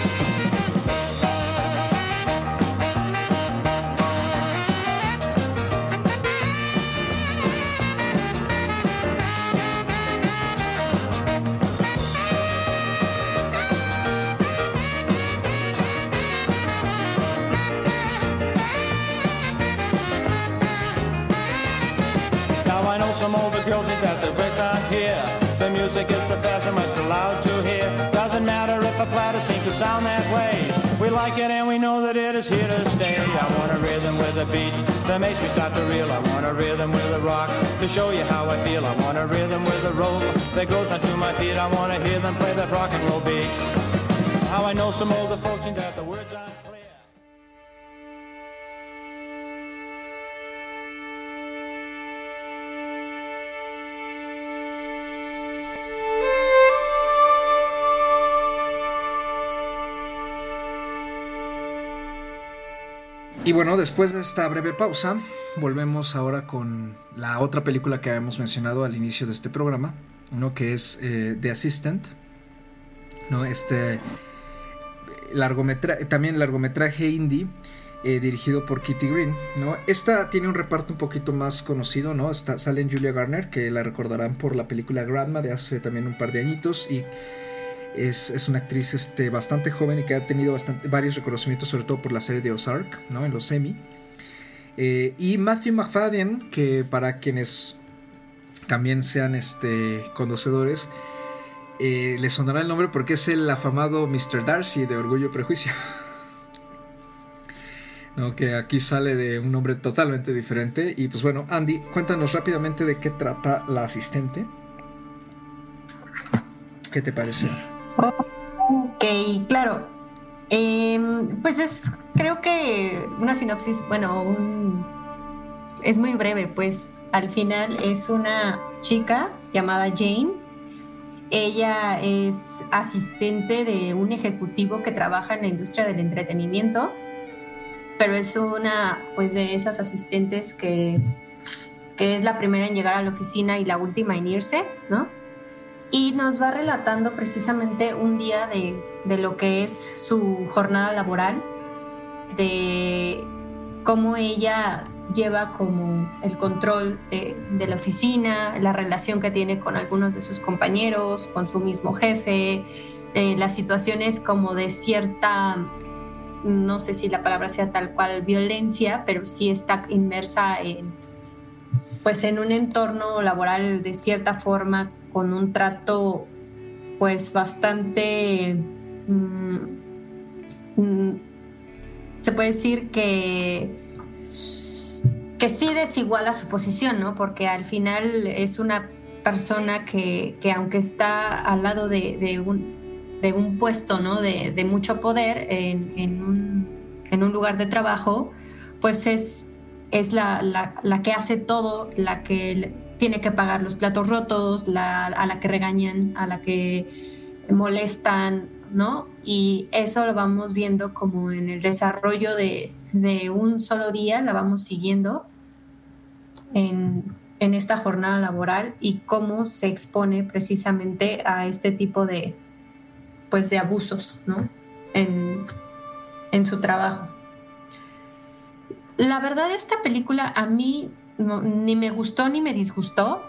Sound that way. We like it and we know that it is here to stay. I want a rhythm with a beat that makes me start to reel. I want a rhythm with a rock to show you how I feel. I want a rhythm with a roll that goes onto my feet. I want to hear them play that rock and roll beat. How I know some older folks that the words aren't
Y bueno, después de esta breve pausa, volvemos ahora con la otra película que habíamos mencionado al inicio de este programa, ¿no? que es eh, The Assistant. ¿no? Este largometraje, también largometraje indie eh, dirigido por Kitty Green. ¿no? Esta tiene un reparto un poquito más conocido, ¿no? Está, sale en Julia Garner, que la recordarán por la película Grandma de hace también un par de añitos. Y es, una actriz este, bastante joven y que ha tenido bastante, varios reconocimientos, sobre todo por la serie de Ozark, ¿no? en los Emmy. Eh, y Matthew McFadden, que para quienes también sean este, conocedores, eh, les sonará el nombre porque es el afamado Mr. Darcy de Orgullo y Prejuicio. ¿No? que aquí sale de un nombre totalmente diferente. Y pues bueno, Andy, cuéntanos rápidamente de qué trata la asistente. ¿Qué te parece?
Ok, claro. Em, pues es, creo que una sinopsis, bueno, es muy breve, pues al final es una chica llamada Jane. Ella es asistente de un ejecutivo que trabaja en la industria del entretenimiento, pero es una, pues de esas asistentes que, que es la primera en llegar a la oficina y la última en irse, ¿no? Y nos va relatando precisamente un día de, lo que es su jornada laboral, de cómo ella lleva como el control de, la oficina, la relación que tiene con algunos de sus compañeros, con su mismo jefe, eh, las situaciones como de cierta, no sé si la palabra sea tal cual violencia, pero sí está inmersa en, pues en un entorno laboral de cierta forma con un trato pues bastante, mm, mm, se puede decir que, que sí desiguala su posición, ¿no? Porque al final es una persona que, aunque está al lado de, un, de un, puesto, ¿no? De, mucho poder en, un, lugar de trabajo, pues es, es la, la que hace todo, la que tiene que pagar los platos rotos, a la que regañan, a la que molestan, ¿no? Y eso lo vamos viendo como en el desarrollo de, un solo día, la vamos siguiendo en, esta jornada laboral y cómo se expone precisamente a este tipo de, pues, de abusos, ¿no? En, en su trabajo. La verdad, esta película a mí ni me gustó ni me disgustó,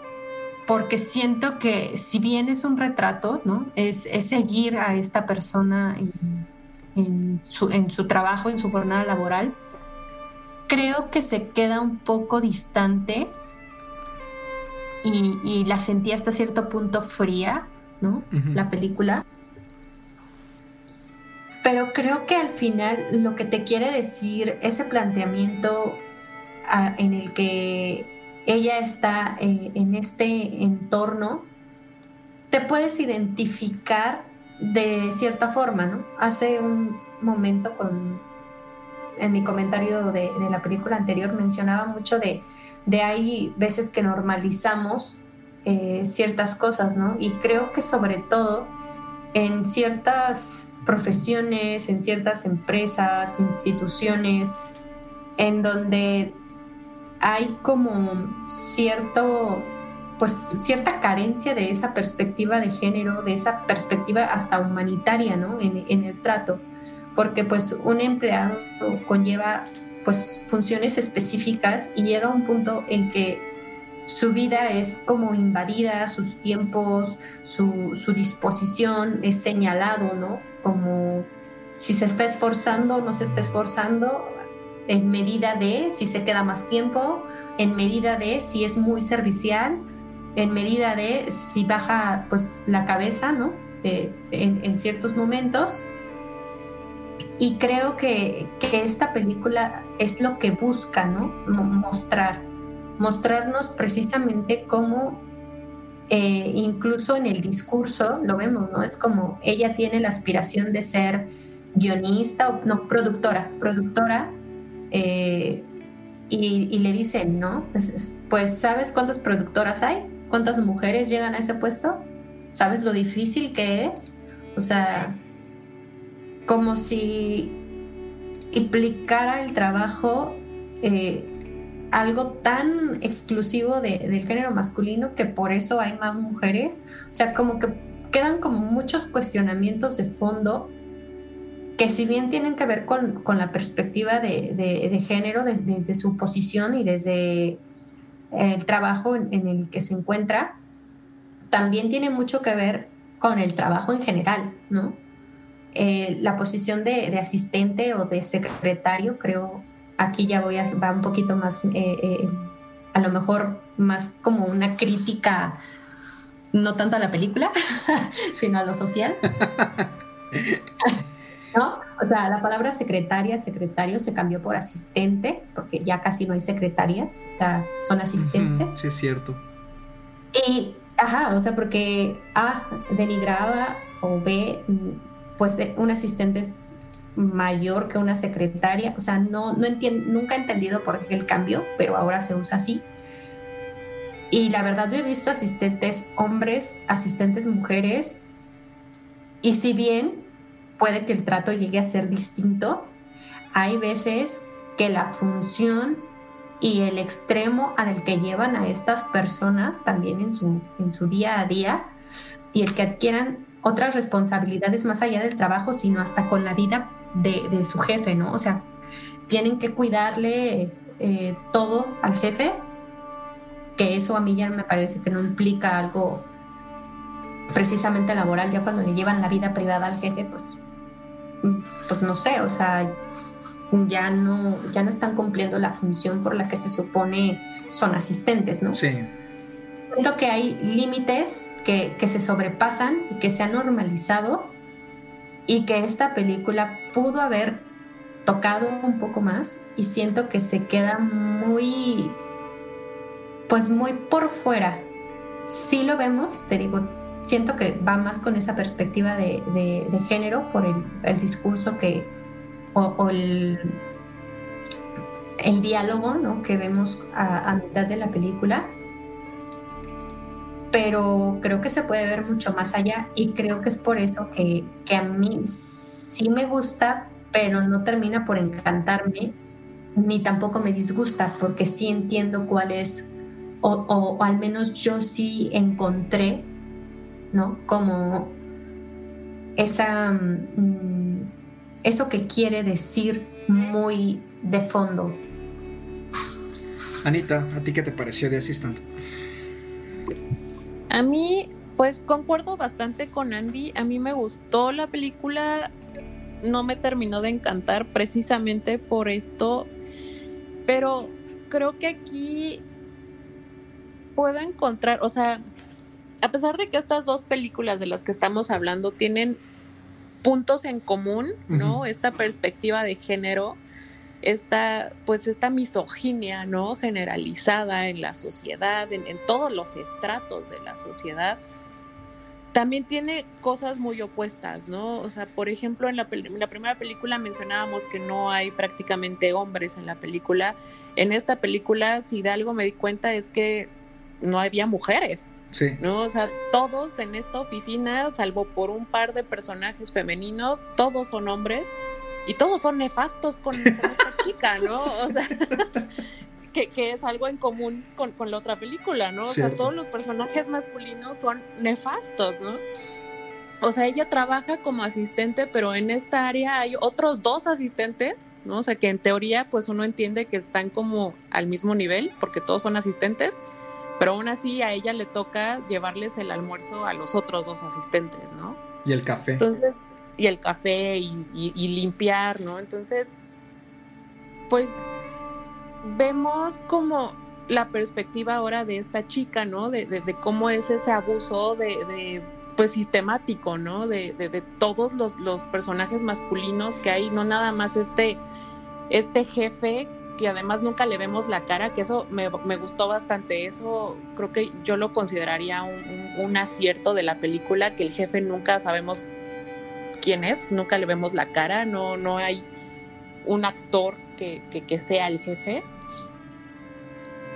porque siento que si bien es un retrato, ¿no? Es, seguir a esta persona en, su, trabajo, en su jornada laboral, creo que se queda un poco distante y, la sentí hasta cierto punto fría, ¿no? La película. Pero creo que al final lo que te quiere decir ese planteamiento en el que ella está eh, en este entorno, te puedes identificar de cierta forma, ¿no? Hace un momento con, en mi comentario de, la película anterior mencionaba mucho de, de hay veces que normalizamos eh, ciertas cosas, ¿no? Y creo que sobre todo en ciertas profesiones, en ciertas empresas, instituciones, en donde hay como cierto pues cierta carencia de esa perspectiva de género, de esa perspectiva hasta humanitaria, ¿no? En, el trato, porque pues un empleado conlleva pues funciones específicas y llega a un punto en que su vida es como invadida, sus tiempos, su, su disposición es señalado, ¿no? Como si se está esforzando o no se está esforzando, en medida de si se queda más tiempo, en medida de si es muy servicial, en medida de si baja pues la cabeza, ¿no? Eh, en, ciertos momentos. Y creo que, que, esta película es lo que busca, ¿no? Mostrar, mostrarnos precisamente cómo, eh, incluso en el discurso, lo vemos, ¿no? Es como ella tiene la aspiración de ser guionista, o no, productora, productora, eh, y, le dicen, ¿no? Pues, ¿sabes cuántas productoras hay? cuántas mujeres llegan a ese puesto, ¿sabes lo difícil que es? O sea, como si implicara el trabajo eh, algo tan exclusivo del género masculino que por eso hay más mujeres. O sea, como que quedan como muchos cuestionamientos de fondo que si bien tienen que ver con, la perspectiva de, género desde su posición y desde el trabajo en, el que se encuentra, también tiene mucho que ver con el trabajo en general, ¿no? Eh, la posición de, asistente o de secretario, creo, aquí ya voy a, va un poquito más, eh, eh, a lo mejor más como una crítica, no tanto a la película, sino a lo social. ¿No? O sea, la palabra secretaria, secretario se cambió por asistente, porque ya casi no hay secretarias, o sea, son asistentes.
sí, es cierto.
Y, ajá, o sea, porque A denigraba o B, pues eh, un asistente es mayor que una secretaria, o sea, no, no entiendo, nunca he entendido por qué el cambio, pero ahora se usa así. Y la verdad, yo he visto asistentes hombres, asistentes mujeres, y si bien puede que el trato llegue a ser distinto. Hay veces que la función y el extremo al que llevan a estas personas también en su, en su día a día y el que adquieran otras responsabilidades más allá del trabajo, sino hasta con la vida de, su jefe, ¿no? O sea, tienen que cuidarle eh, todo al jefe, que eso a mí ya me parece que no implica algo precisamente laboral, ya cuando le llevan la vida privada al jefe, pues pues no sé, o sea, ya no, ya no están cumpliendo la función por la que se supone son asistentes, ¿no?
Sí.
Siento que hay límites que, que se sobrepasan y que se han normalizado y que esta película pudo haber tocado un poco más y siento que se queda muy, pues muy por fuera. Sí lo vemos, te digo, siento que va más con esa perspectiva de, género por el, discurso que, o, el, el, diálogo ¿no? que vemos a, mitad de la película. Pero creo que se puede ver mucho más allá y creo que es por eso que, que a mí sí me gusta, pero no termina por encantarme, ni tampoco me disgusta, porque sí entiendo cuál es, o, o al menos yo sí encontré ¿no? Como esa, mm, eso que quiere decir muy de fondo.
Anita, ¿a ti qué te pareció de Assistant?
A mí, pues concuerdo bastante con Andy. A mí me gustó la película. No me terminó de encantar precisamente por esto. Pero creo que aquí puedo encontrar, o sea, a pesar de que estas dos películas de las que estamos hablando tienen puntos en común, ¿no? Esta perspectiva de género, esta, pues esta misoginia, ¿no? Generalizada en la sociedad, en, todos los estratos de la sociedad, también tiene cosas muy opuestas, ¿no? O sea, por ejemplo, en la, en la, primera película mencionábamos que no hay prácticamente hombres en la película. En esta película, si de algo me di cuenta, es que no había mujeres
Sí.
¿no? O sea, todos en esta oficina, salvo por un par de personajes femeninos, todos son hombres y todos son nefastos con, con esta chica, ¿no? O sea, que, que, es algo en común con, con la otra película, ¿no? O
Cierto.
sea, todos los personajes masculinos son nefastos, ¿no? O sea, ella trabaja como asistente, pero en esta área hay otros dos asistentes, ¿no? O sea, que en teoría, pues uno entiende que están como al mismo nivel, porque todos son asistentes, pero aún así a ella le toca llevarles el almuerzo a los otros dos asistentes, ¿no?
Y el café.
Entonces, y el café y, y, y limpiar, ¿no? Entonces, pues vemos como la perspectiva ahora de esta chica, ¿no? De, de, de cómo es ese abuso de, de pues sistemático, ¿no? De, de todos los, los, personajes masculinos que hay, no nada más este, este jefe que además nunca le vemos la cara, que eso me, me gustó bastante, eso creo que yo lo consideraría un, un, un, acierto de la película, que el jefe nunca sabemos quién es, nunca le vemos la cara, no, no hay un actor que, que, que sea el jefe.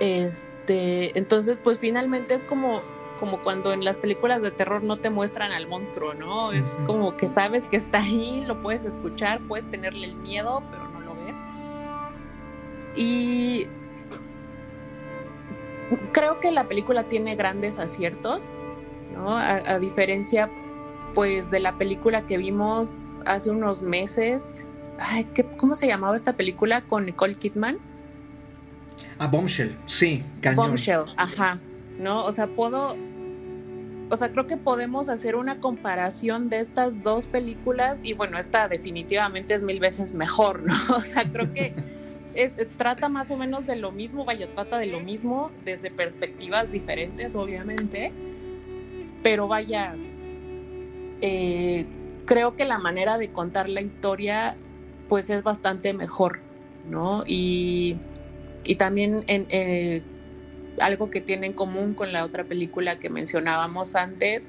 Este, entonces, pues finalmente es como, como cuando en las películas de terror no te muestran al monstruo, ¿no? Es como que sabes que está ahí, lo puedes escuchar, puedes tenerle el miedo, pero. Y creo que la película tiene grandes aciertos, ¿no? A, a diferencia, pues, de la película que vimos hace unos meses. Ay, ¿qué, ¿Cómo se llamaba esta película con Nicole Kidman?
Ah, Bombshell, sí, cañón.
Bombshell, ajá, ¿no? O sea, puedo, o sea, creo que podemos hacer una comparación de estas dos películas y bueno, esta definitivamente es mil veces mejor, ¿no? O sea, creo que es, trata más o menos de lo mismo, vaya, trata de lo mismo desde perspectivas diferentes, obviamente, pero vaya, eh, creo que la manera de contar la historia pues es bastante mejor, ¿no? Y y también eh, algo que tiene en común con la otra película que mencionábamos antes,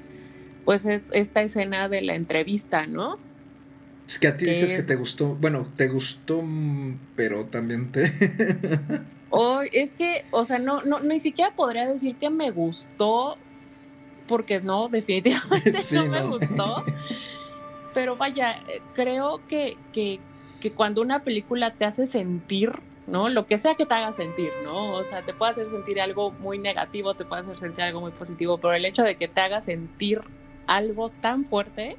pues es esta escena de la entrevista, ¿no?
Es que a ti que dices es... que te gustó, bueno, te gustó, pero también te...
oh, es que, o sea, no, no, ni siquiera podría decir que me gustó, porque no, definitivamente sí, no, no me gustó. Pero vaya, creo que, que, que cuando una película te hace sentir ¿no? Lo que sea que te haga sentir, ¿no? O sea, te puede hacer sentir algo muy negativo, te puede hacer sentir algo muy positivo, pero el hecho de que te haga sentir algo tan fuerte,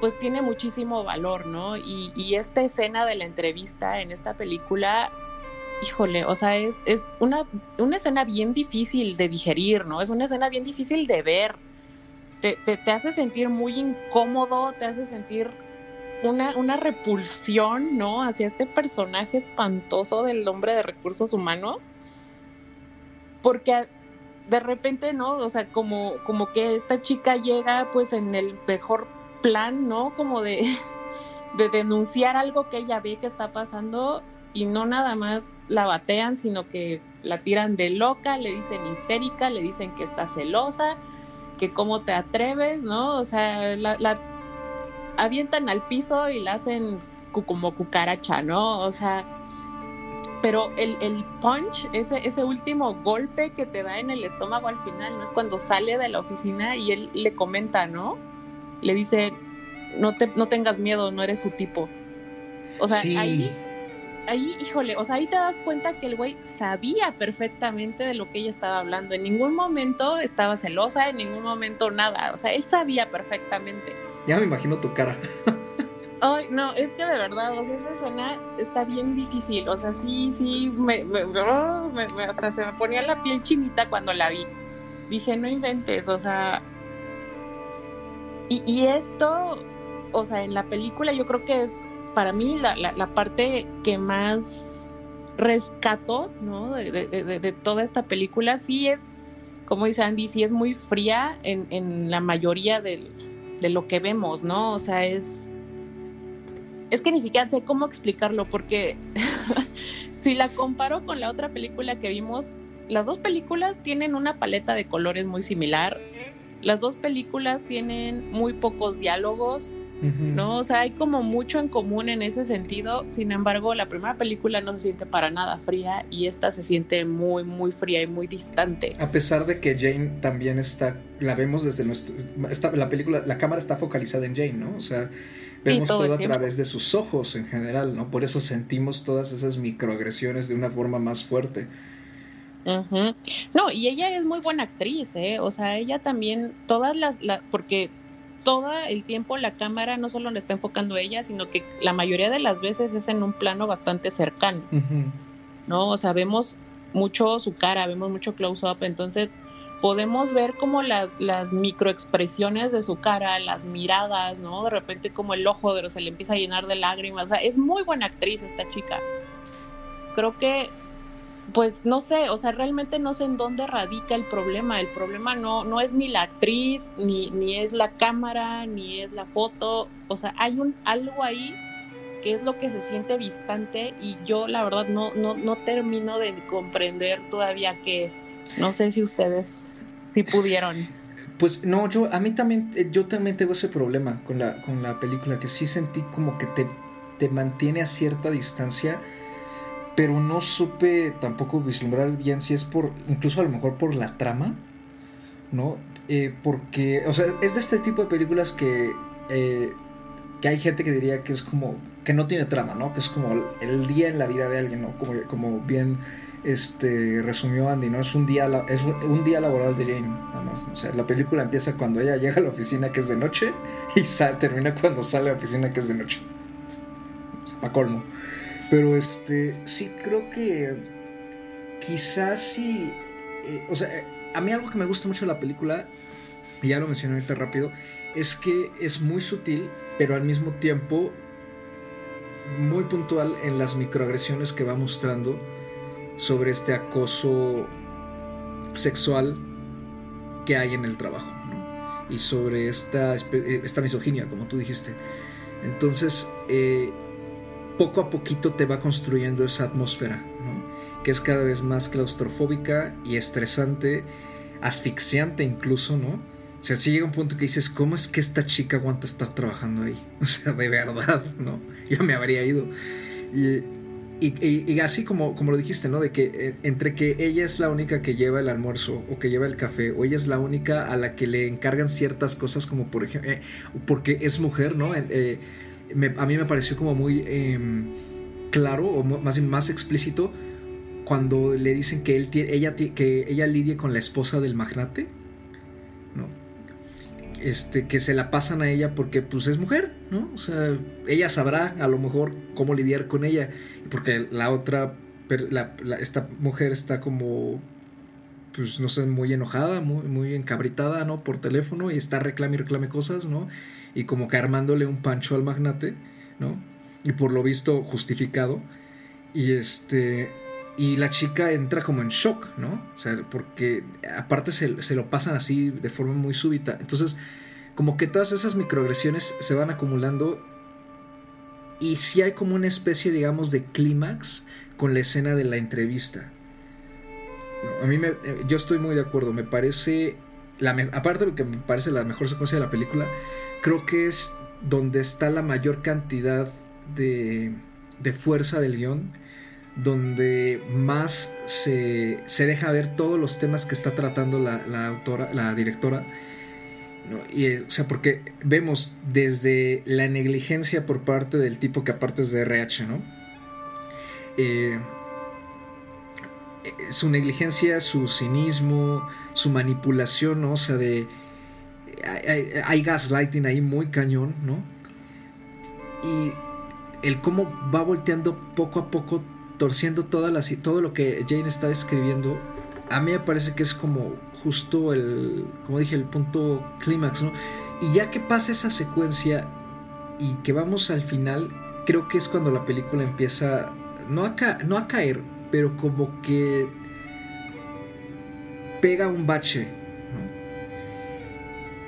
pues tiene muchísimo valor, ¿no? Y, esta escena de la entrevista en esta película, híjole, o sea, es, es una, una escena bien difícil de digerir, ¿no? Es una escena bien difícil de ver. Te, te, te hace sentir muy incómodo, te hace sentir una, una, repulsión, ¿no? Hacia este personaje espantoso del hombre de recursos humanos. Porque de repente, ¿no? O sea, como, como que esta chica llega pues en el mejor plan, ¿no? Como de, de denunciar algo que ella ve que está pasando y no nada más la batean, sino que la tiran de loca, le dicen histérica, le dicen que está celosa, que cómo te atreves, ¿no? O sea, la, avientan al piso y la hacen como cucaracha, ¿no? O sea, pero el, punch, ese último golpe que te da en el estómago al final, ¿no? Es cuando sale de la oficina y él le comenta, ¿no? Le dice, no, te, no tengas miedo, no eres su tipo. O sea, sí. ahí, ahí, híjole, o sea, ahí te das cuenta que el güey sabía perfectamente de lo que ella estaba hablando. En ningún momento estaba celosa, en ningún momento nada. O sea, él sabía perfectamente.
Ya me imagino tu cara.
Ay, no, es que de verdad, o sea, esa escena está bien difícil. O sea, sí, sí, me, me, oh, me, hasta se me ponía la piel chinita cuando la vi. Dije, no inventes, o sea. Y, y esto, o sea, en la película yo creo que es para mí la, parte que más rescato, ¿no? De, de, de, de, toda esta película. Sí es, como dice Andy, sí es muy fría en, en la mayoría de lo que vemos, ¿no? O sea, es... Es que ni siquiera sé cómo explicarlo, porque si la comparo con la otra película que vimos, las dos películas tienen una paleta de colores muy similar, las dos películas tienen muy pocos diálogos, ¿no? O sea, hay como mucho en común en ese sentido. Sin embargo, la primera película no se siente para nada fría y esta se siente muy, muy fría y muy distante.
A pesar de que Jane también está, la vemos desde nuestro, está, la película, la cámara está focalizada en Jane, ¿no? O sea, vemos todo, a través de sus ojos en general, ¿no? Por eso sentimos todas esas microagresiones de una forma más fuerte.
No, y ella es muy buena actriz, ¿eh? O sea, ella también, todas las, porque todo el tiempo la cámara no solo le está enfocando a ella, sino que la mayoría de las veces es en un plano bastante cercano, ¿no? O sea, vemos mucho su cara, vemos mucho close-up, entonces podemos ver como las, las microexpresiones de su cara, las miradas, ¿no? De repente como el ojo de se le empieza a llenar de lágrimas, o sea, es muy buena actriz esta chica. Creo que pues no sé, o sea, realmente no sé en dónde radica el problema. El problema no, no es ni la actriz, ni, ni es la cámara, ni es la foto. O sea, hay un algo ahí que es lo que se siente distante y yo la verdad no, no, no termino de comprender todavía qué es. No sé si ustedes si pudieron.
Pues no, yo a mí también, eh, yo también tengo ese problema con la, con la película, que sí sentí como que te, te mantiene a cierta distancia pero no supe tampoco vislumbrar bien si es por, incluso a lo mejor por la trama, ¿no? Eh, porque, o sea, es de este tipo de películas que, eh, que hay gente que diría que es como, que no tiene trama, ¿no? Que es como el día en la vida de alguien, ¿no? Como, como bien este, resumió Andy, ¿no? Es un, día, es un día laboral de Jane, nada más. O sea, la película empieza cuando ella llega a la oficina que es de noche y termina cuando sale a la oficina que es de noche. O colmo. Pero este, sí creo que quizás sí, eh, o sea, a mí algo que me gusta mucho de la película, y ya lo mencioné ahorita rápido, es que es muy sutil, pero al mismo tiempo muy puntual en las microagresiones que va mostrando sobre este acoso sexual que hay en el trabajo, ¿no? Y sobre esta, eh, esta misoginia, como tú dijiste. Entonces, eh, poco a poquito te va construyendo esa atmósfera, ¿no? que es cada vez más claustrofóbica y estresante, asfixiante incluso, ¿no? O sea, si llega un punto que dices, ¿cómo es que esta chica aguanta estar trabajando ahí? O sea, de verdad, ¿no? Ya me habría ido. Y, y, así como, como lo dijiste, ¿no? De que eh, entre que ella es la única que lleva el almuerzo o que lleva el café, o ella es la única a la que le encargan ciertas cosas, como por ejemplo, eh, porque es mujer, ¿no? Eh, a mí me pareció como muy em, claro o más, más explícito cuando le dicen que, ella, que ella lidie con la esposa del magnate. ¿no? Este, que se la pasan a ella porque pues es mujer, ¿no? O sea, ella sabrá a lo mejor cómo lidiar con ella. Porque la otra, esta mujer está como, pues no sé, muy enojada, muy, muy encabritada, ¿no? Por teléfono y está reclame y reclame cosas, ¿no? Y como que armándole un pancho al magnate, ¿no? Y por lo visto justificado. Y este. Y la chica entra como en shock, ¿no? O sea, porque aparte se, se lo pasan así de forma muy súbita. Entonces, como que todas esas microagresiones se van acumulando. Y sí hay como una especie, digamos, de clímax con la escena de la entrevista. A mí me, yo estoy muy de acuerdo. Me parece. La aparte de que me parece la mejor secuencia de la película, creo que es donde está la mayor cantidad de, de fuerza del guion, donde más se, se, deja ver todos los temas que está tratando la, autora, la directora. Y, eh, o sea, porque vemos desde la negligencia por parte del tipo que aparte es de RH, ¿no? Eh, eh, su negligencia, su cinismo, su manipulación, ¿no? O sea, de hay, gaslighting ahí muy cañón, ¿no? Y el cómo va volteando poco a poco, torciendo toda la, todo lo que Jane está escribiendo, a mí me parece que es como justo el, como dije, el punto clímax, ¿no? Y ya que pasa esa secuencia y que vamos al final, creo que es cuando la película empieza, no a caer, pero como que pega un bache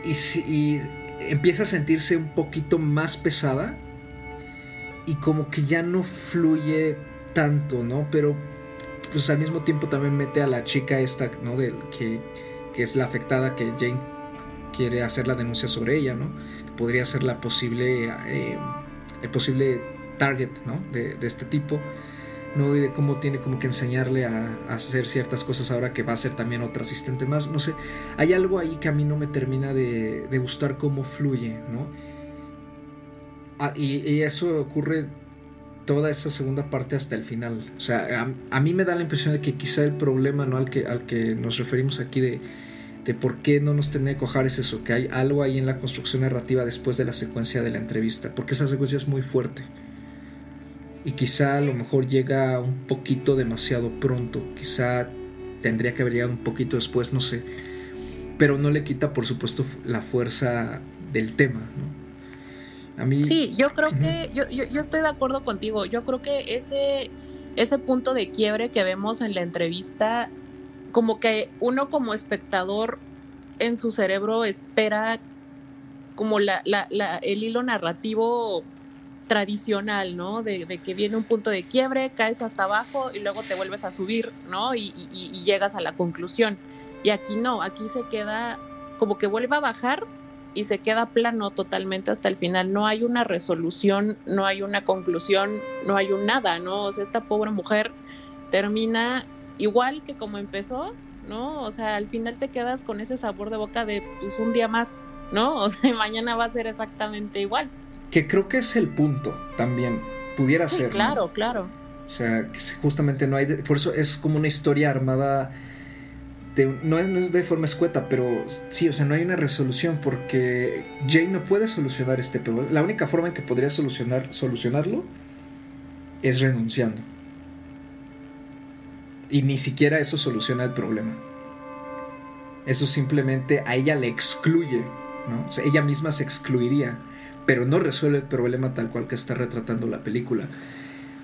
y, empieza a sentirse un poquito más pesada y como que ya no fluye tanto, ¿no? Pero pues al mismo tiempo también mete a la chica esta, ¿no? Que, que es la afectada, que Jane quiere hacer la denuncia sobre ella, ¿no? podría ser la posible, eh, el posible target ¿no? de, este tipo. ¿No? Y de cómo tiene como que enseñarle a, hacer ciertas cosas ahora que va a ser también otra asistente más. No sé, hay algo ahí que a mí no me termina de, gustar cómo fluye, ¿no? Ah, y, eso ocurre toda esa segunda parte hasta el final. O sea, a, mí me da la impresión de que quizá el problema ¿no? al, que, al que nos referimos aquí de, de por qué no nos tiene que cojar es eso, que hay algo ahí en la construcción narrativa después de la secuencia de la entrevista, porque esa secuencia es muy fuerte y quizá a lo mejor llega un poquito demasiado pronto, quizá tendría que haber llegado un poquito después, no sé, pero no le quita por supuesto la fuerza del tema,
A mí... Sí, yo creo que, yo, yo, estoy de acuerdo contigo, yo creo que ese, ese punto de quiebre que vemos en la entrevista, como que uno como espectador en su cerebro espera como la, la, la, el hilo narrativo tradicional, ¿no? De, que viene un punto de quiebre, caes hasta abajo y luego te vuelves a subir, ¿no? Y, llegas a la conclusión. Y aquí no, aquí se queda como que vuelve a bajar y se queda plano totalmente hasta el final. No hay una resolución, no hay una conclusión, no hay un nada, ¿no? O sea, esta pobre mujer termina igual que como empezó, ¿no? O sea, al final te quedas con ese sabor de boca de pues un día más, ¿no? O sea, mañana va a ser exactamente igual.
Que creo que es el punto también. Pudiera ser.
Claro, claro.
O sea, que justamente no hay. por eso es como una historia armada. De, no, es, de forma escueta, pero sí, o sea, no hay una resolución porque Jane no puede solucionar este problema. La única forma en que podría solucionar, solucionarlo es renunciando. Y ni siquiera eso soluciona el problema. Eso simplemente a ella le excluye, ¿no? O sea, ella misma se excluiría pero no resuelve el problema tal cual que está retratando la película.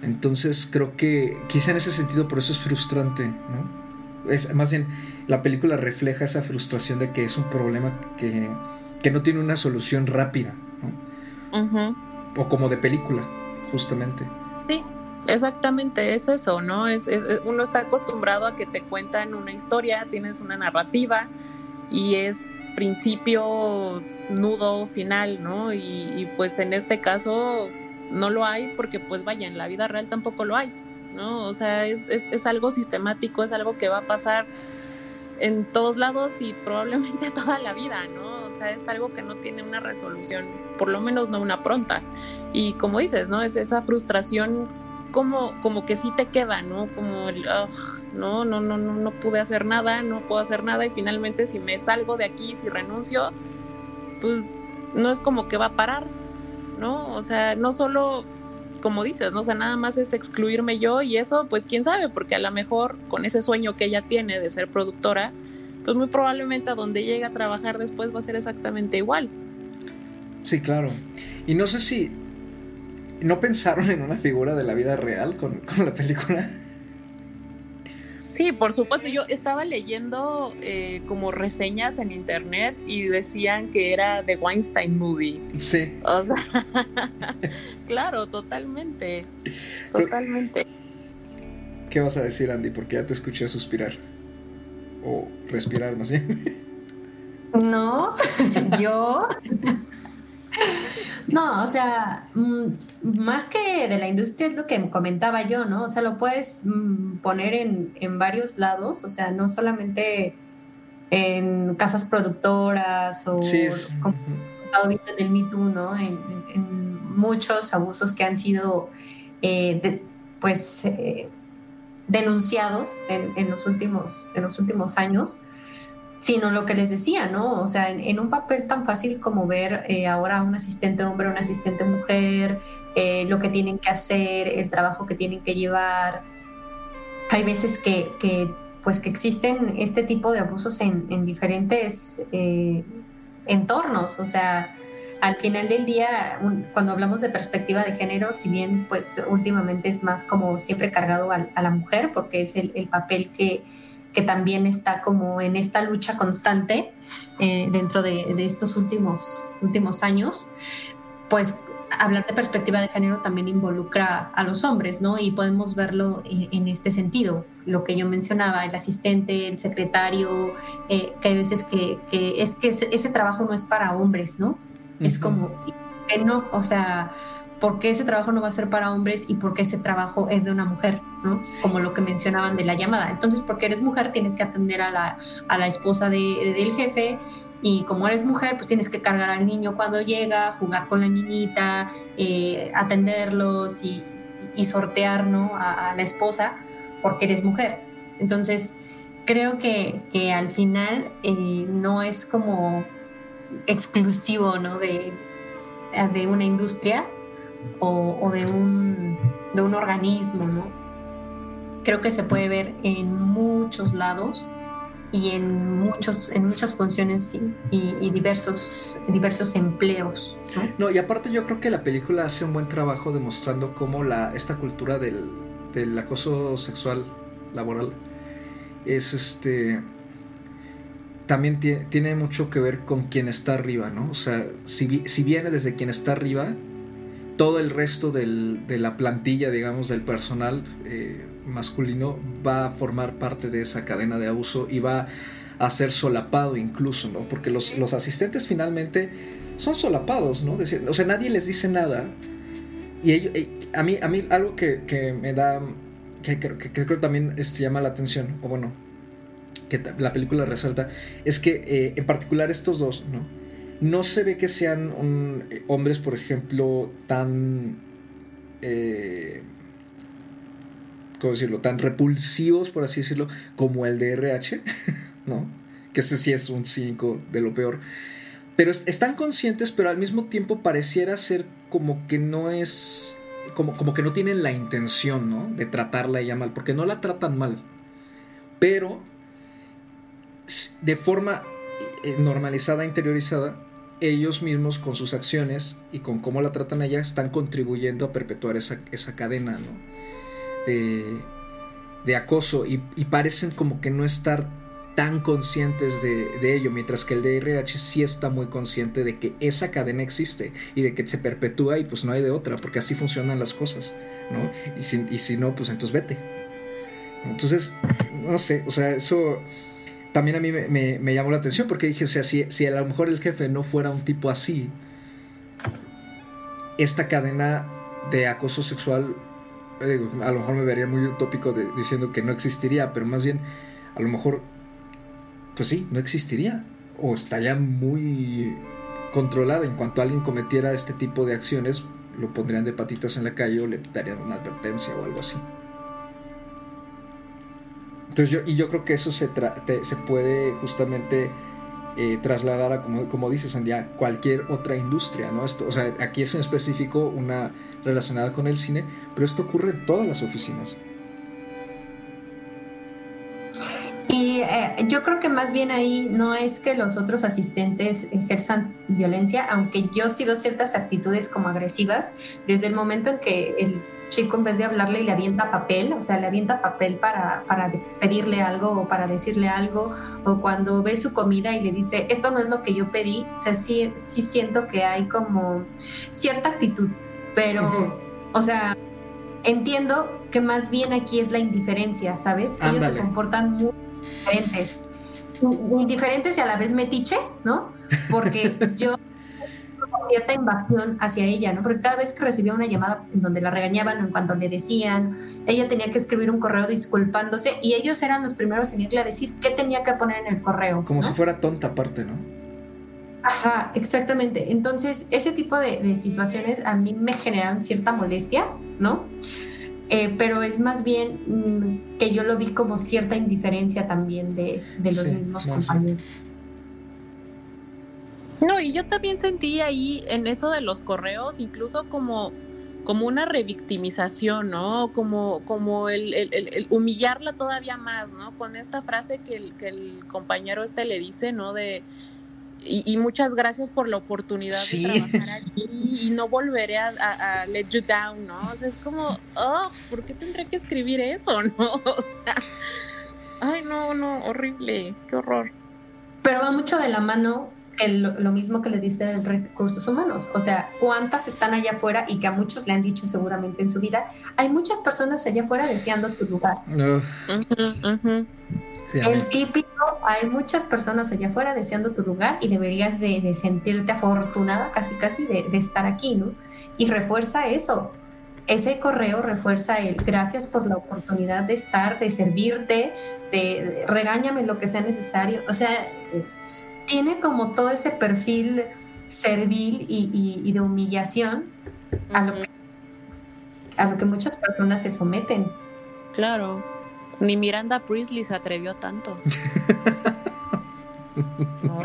Entonces creo que quizá en ese sentido por eso es frustrante, ¿no? Es, más bien, la película refleja esa frustración de que es un problema que, que no tiene una solución rápida, ¿no? O como de película, justamente.
Sí, exactamente, es eso, ¿no? Es, uno está acostumbrado a que te cuentan una historia, tienes una narrativa y es principio, nudo, final, ¿no? Y, pues en este caso no lo hay porque pues vaya, en la vida real tampoco lo hay, ¿no? O sea, es, es, algo sistemático, es algo que va a pasar en todos lados y probablemente toda la vida, ¿no? O sea, es algo que no tiene una resolución, por lo menos no una pronta. Y como dices, ¿no? Es esa frustración como, como que sí te queda, ¿no? Como el, no, no, no, no, no pude hacer nada, no puedo hacer nada y finalmente si me salgo de aquí, si renuncio, pues no es como que va a parar, ¿no? O sea, no solo, como dices, ¿no? O sea, nada más es excluirme yo y eso, pues quién sabe, porque a lo mejor con ese sueño que ella tiene de ser productora, pues muy probablemente a donde llegue a trabajar después va a ser exactamente igual.
Sí, claro. Y no sé si ¿No pensaron en una figura de la vida real con, la película?
Sí, por supuesto. Yo estaba leyendo eh, como reseñas en internet y decían que era The Weinstein Movie.
Sí.
O sea, claro, totalmente. Totalmente.
¿Qué vas a decir, Andy? Porque ya te escuché suspirar. O respirar, más bien.
No, yo no, o sea, mm, más que de la industria es lo que comentaba yo, ¿no? O sea, lo puedes mm, poner en, varios lados, o sea, no solamente en casas productoras o como estado viendo en el Me Too, ¿no? En, muchos abusos que han sido, eh, pues, eh, denunciados en, los últimos, en los últimos años sino lo que les decía, ¿no? O sea, en, un papel tan fácil como ver eh, ahora un asistente hombre, un asistente mujer, eh, lo que tienen que hacer, el trabajo que tienen que llevar. Hay veces que, pues que existen este tipo de abusos en, diferentes eh, entornos, o sea, al final del día, cuando hablamos de perspectiva de género, si bien pues últimamente es más como siempre cargado a, la mujer, porque es el papel que, que también está como en esta lucha constante eh, dentro de, estos últimos, últimos años, pues hablar de perspectiva de género también involucra a los hombres, ¿no? Y podemos verlo en, este sentido, lo que yo mencionaba, el asistente, el secretario, eh, que hay veces que, es que ese, trabajo no es para hombres, ¿no? Es como, no, o sea, ¿por qué ese trabajo no va a ser para hombres y por qué ese trabajo es de una mujer? ¿no? Como lo que mencionaban de la llamada. Entonces, porque eres mujer, tienes que atender a la, a la esposa de, del jefe y como eres mujer, pues tienes que cargar al niño cuando llega, jugar con la niñita, eh, atenderlos y, y sortear ¿no? a, la esposa porque eres mujer. Entonces, creo que, que al final eh, no es como exclusivo ¿no? de, de una industria o, de, un, de un organismo. ¿no? Creo que se puede ver en muchos lados y en, muchos, en muchas funciones y, diversos, diversos empleos.
¿no? y aparte yo creo que la película hace un buen trabajo demostrando cómo la, esta cultura del, del acoso sexual laboral es este también tiene, tiene, mucho que ver con quien está arriba, ¿no? O sea, si, si viene desde quien está arriba, todo el resto del, de la plantilla, digamos, del personal eh, masculino va a formar parte de esa cadena de abuso y va a ser solapado incluso, ¿no? Porque los, los asistentes finalmente son solapados, ¿no? O sea, nadie les dice nada. Y ellos, eh, a, mí, a mí algo que, que me da, que, que, que creo también este, llama la atención, o bueno, que la película resalta, es que eh, en particular estos dos, ¿no? No se ve que sean hombres, por ejemplo, tan... Eh, ¿cómo decirlo? Tan repulsivos, por así decirlo, como el de RH, ¿no? Que ese sí es un 5 de lo peor. Pero están conscientes, pero al mismo tiempo pareciera ser como que no es. Como, como que no tienen la intención, ¿no? De tratarla ella mal, porque no la tratan mal. Pero de forma eh, normalizada, interiorizada, ellos mismos con sus acciones y con cómo la tratan a ella están contribuyendo a perpetuar esa, esa cadena, ¿no? de, acoso y, parecen como que no estar tan conscientes de, ello, mientras que el DRH sí está muy consciente de que esa cadena existe y de que se perpetúa y pues no hay de otra, porque así funcionan las cosas, ¿no? Y si, y si no, pues entonces vete. Entonces, no sé, o sea, eso también a mí me, llamó la atención porque dije, o sea, si, si a lo mejor el jefe no fuera un tipo así, esta cadena de acoso sexual eh, a lo mejor me vería muy utópico diciendo que no existiría, pero más bien, a lo mejor, pues sí, no existiría. O estaría muy controlada. En cuanto alguien cometiera este tipo de acciones, lo pondrían de patitas en la calle o le darían una advertencia o algo así. Entonces yo, y yo creo que eso se, se puede justamente eh, trasladar a, como, como dices, Sandia, cualquier otra industria, ¿no? Esto, o sea, aquí es en específico una relacionada con el cine, pero esto ocurre en todas las oficinas.
Y eh, yo creo que más bien ahí no es que los otros asistentes ejerzan violencia, aunque yo sí veo ciertas actitudes como agresivas, desde el momento en que el chico en vez de hablarle le avienta papel, o sea, le avienta papel para, para pedirle algo o para decirle algo, o cuando ve su comida y le dice, esto no es lo que yo pedí, o sea, sí, sí siento que hay como cierta actitud, pero, o sea, entiendo que más bien aquí es la indiferencia, ¿sabes? Ellos se comportan muy diferentes, indiferentes y a la vez metiches, ¿no? Porque yo cierta invasión hacia ella, ¿no? Porque cada vez que recibía una llamada en donde la regañaban en cuanto le decían, ella tenía que escribir un correo disculpándose y ellos eran los primeros en irle a decir qué tenía que poner en el correo.
Como si fuera tonta aparte, ¿no?
Ajá, exactamente. Entonces, ese tipo de, situaciones a mí me generan cierta molestia, ¿no? Eh, pero es más bien mm, que yo lo vi como cierta indiferencia también de, los mismos compañeros.
No, y yo también sentí ahí en eso de los correos, incluso como, como una revictimización, ¿no? Como, como el, el, humillarla todavía más, ¿no? Con esta frase que el, que el compañero este le dice, ¿no? De y, muchas gracias por la oportunidad de trabajar aquí y no volveré a, let you down, ¿no? O sea, es como, oh, ¿por qué tendré que escribir eso, no? O sea, ay, no, no, horrible, qué horror.
Pero va mucho de la mano lo, mismo que le diste de recursos humanos. O sea, ¿cuántas están allá afuera y que a muchos le han dicho seguramente en su vida? Hay muchas personas allá afuera deseando tu lugar. El típico hay muchas personas allá afuera deseando tu lugar y deberías de, sentirte afortunada casi casi de, de, estar aquí, ¿no? Y refuerza eso. Ese correo refuerza el gracias por la oportunidad de estar, de servirte, de, regáñame lo que sea necesario. O sea, tiene como todo ese perfil servil y, de humillación a, lo que, a lo que muchas personas se someten.
Claro. Ni Miranda Priestley se atrevió tanto.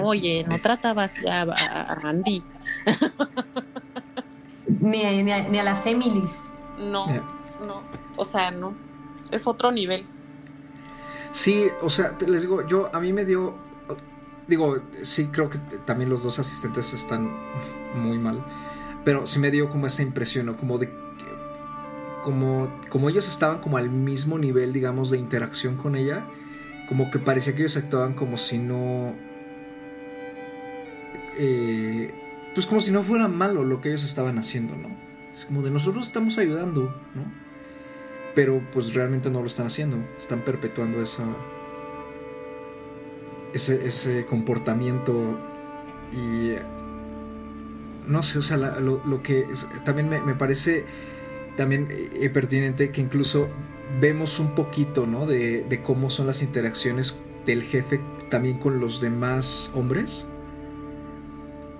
oye, no tratabas ya a, Andy.
ni, a, ni, a, las Emilys.
No, no. O sea, no. Es otro nivel.
Sí, o sea, les digo, yo a mí me dio. Digo, sí, creo que también los dos asistentes están muy mal. Pero sí me dio como esa impresión, ¿no? Como de como, como ellos estaban como al mismo nivel, digamos, de interacción con ella, como que parecía que ellos actuaban como si no... Eh, pues como si no fuera malo lo que ellos estaban haciendo, ¿no? Es como de nosotros estamos ayudando, ¿no? Pero pues realmente no lo están haciendo, están perpetuando esa, ese, ese comportamiento y no sé, o sea, lo, que también me, me parece también eh, pertinente que incluso vemos un poquito, ¿no? De, cómo son las interacciones del jefe también con los demás hombres.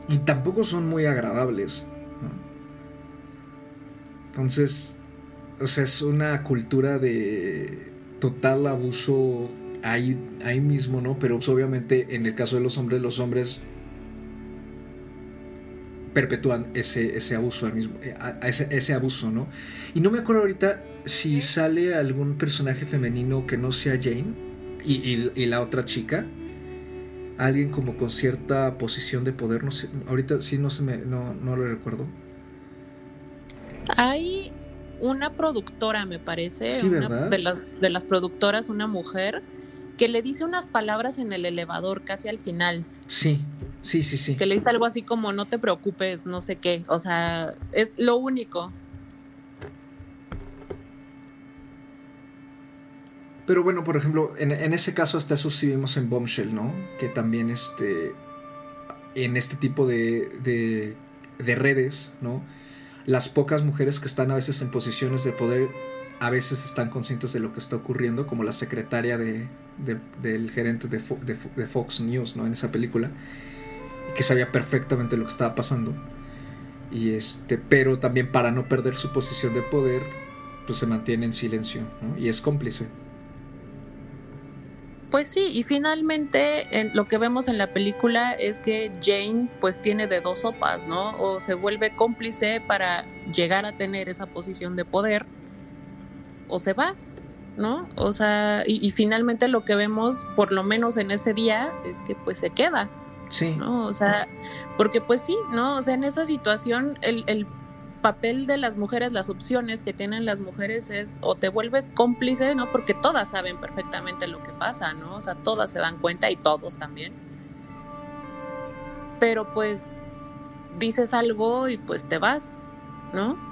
Y tampoco son muy agradables. Entonces, o sea, es una cultura de total abuso ahí, ahí mismo, ¿no? Pero pues, obviamente en el caso de los hombres, los hombres perpetúan ese, ese abuso al mismo, eh, ese, ese, abuso, ¿no? Y no me acuerdo ahorita si sale algún personaje femenino que no sea Jane y, y, la otra chica, alguien como con cierta posición de poder, no sé, ahorita sí no se me, no, no lo recuerdo.
Hay una productora, me parece,
sí,
una de las, de las productoras, una mujer que le dice unas palabras en el elevador casi al final.
Sí, sí, sí, sí.
Que le dice algo así como no te preocupes, no sé qué. O sea, es lo único.
Pero bueno, por ejemplo, en, ese caso hasta eso sí vimos en Bombshell, ¿no? Que también este, en este tipo de, de, de redes, ¿no? Las pocas mujeres que están a veces en posiciones de poder a veces están conscientes de lo que está ocurriendo, como la secretaria de, del gerente de, de, Fox News, ¿no? En esa película, que sabía perfectamente lo que estaba pasando. Y este, pero también para no perder su posición de poder, pues se mantiene en silencio, ¿no? Y es cómplice.
Pues sí, y finalmente en lo que vemos en la película es que Jane pues tiene de dos sopas, ¿no? O se vuelve cómplice para llegar a tener esa posición de poder o se va, ¿no? O sea, y, finalmente lo que vemos, por lo menos en ese día, es que pues se queda.
Sí.
¿no? O sea, porque pues sí, ¿no? O sea, en esa situación el, el papel de las mujeres, las opciones que tienen las mujeres es o te vuelves cómplice, ¿no? Porque todas saben perfectamente lo que pasa, ¿no? O sea, todas se dan cuenta y todos también. Pero pues dices algo y pues te vas, ¿no?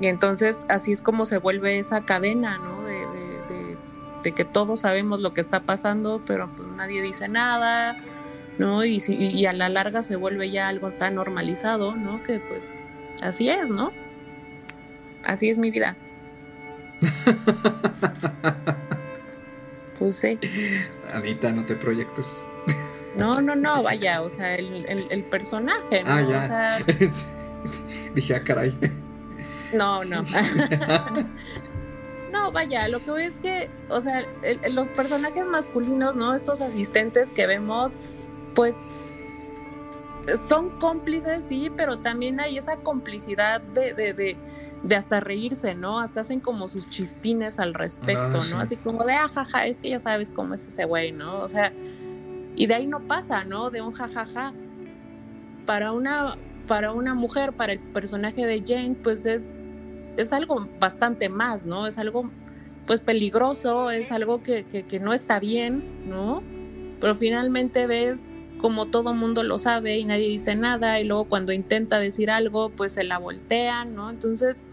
Y entonces así es como se vuelve esa cadena, ¿no? De, que todos sabemos lo que está pasando, pero pues nadie dice nada, ¿no? Y, y a la larga se vuelve ya algo tan normalizado, ¿no? Que pues así es, ¿no? Así es mi vida. pues sí.
Anita, no te proyectes.
No, no, no, vaya, o sea, el, personaje, ¿no?
Ah, ya. Dije, ah, caray.
No, no. no, vaya, lo que voy es que, o sea, los personajes masculinos, ¿no? Estos asistentes que vemos, pues son cómplices, sí, pero también hay esa complicidad de, de, de, de hasta reírse, ¿no? Hasta hacen como sus chistines al respecto, ah, ¿no? Así como de, ajaja, ah, es que ya sabes cómo es ese güey, ¿no? O sea, y de ahí no pasa, ¿no? De un jajaja. Para una, para una mujer, para el personaje de Jane, pues es es algo bastante más, ¿no? Es algo pues peligroso, es algo que, que, no está bien, ¿no? Pero finalmente ves como todo mundo lo sabe y nadie dice nada y luego cuando intenta decir algo pues se la voltean, ¿no? Entonces,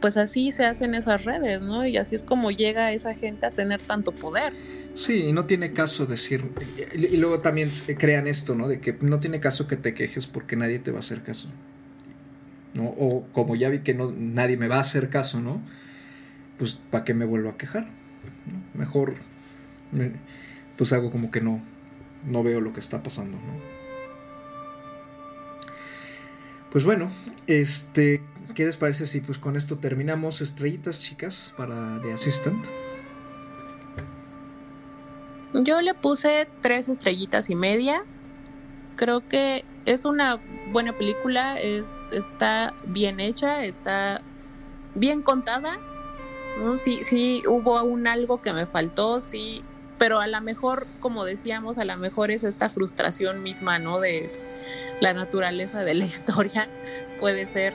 pues así se hacen esas redes, ¿no? Y así es como llega esa gente a tener tanto poder.
Sí, y no tiene caso decir, y luego también crean esto, ¿no? De que no tiene caso que te quejes porque nadie te va a hacer caso. ¿No? O como ya vi que no, nadie me va a hacer caso, ¿no? Pues ¿para qué me vuelvo a quejar? Mejor, pues hago como que no, no veo lo que está pasando, ¿no? Pues bueno, este, ¿qué les parece si pues con esto terminamos estrellitas, chicas, para The Assistant?
Yo le puse tres estrellitas y media. Creo que es una buena película, es, está bien hecha, está bien contada. ¿no? Sí, sí, hubo un algo que me faltó, sí, pero a lo mejor, como decíamos, a lo mejor es esta frustración misma, ¿no? De la naturaleza de la historia, puede ser.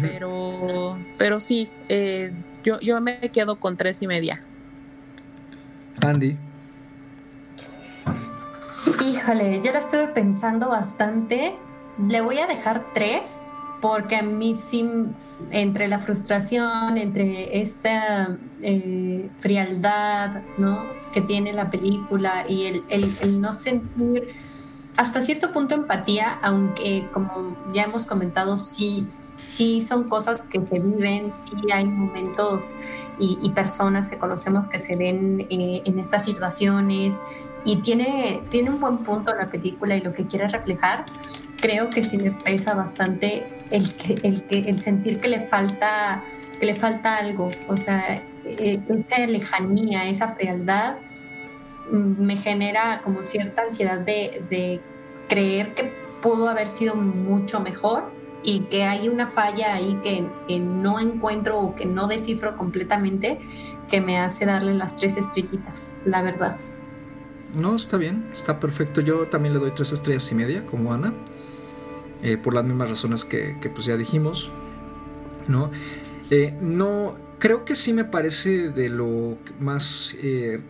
Pero, pero sí, eh, yo, yo me quedo con tres y media.
Andy.
Híjole, yo la estuve pensando bastante. Le voy a dejar tres porque a mí sí, entre la frustración, entre esta eh, frialdad ¿no? que tiene la película y el, no sentir hasta cierto punto empatía, aunque como ya hemos comentado, sí, sí son cosas que se viven, sí hay momentos y, personas que conocemos que se ven eh, en estas situaciones y tiene, tiene un buen punto la película y lo que quiere reflejar, creo que sí me pesa bastante el, que, el, que, el sentir que le falta que le falta algo, o sea, e, esa lejanía, esa frialdad mm, me genera como cierta ansiedad de, de creer que pudo haber sido mucho mejor y que hay una falla ahí que, que, no encuentro o que no descifro completamente que me hace darle las tres estrellitas, la verdad.
No, está bien, está perfecto. Yo también le doy tres estrellas y media, como Ana, eh, por las mismas razones que, pues ya dijimos, ¿no? Eh, no, creo que sí me parece de lo más eh,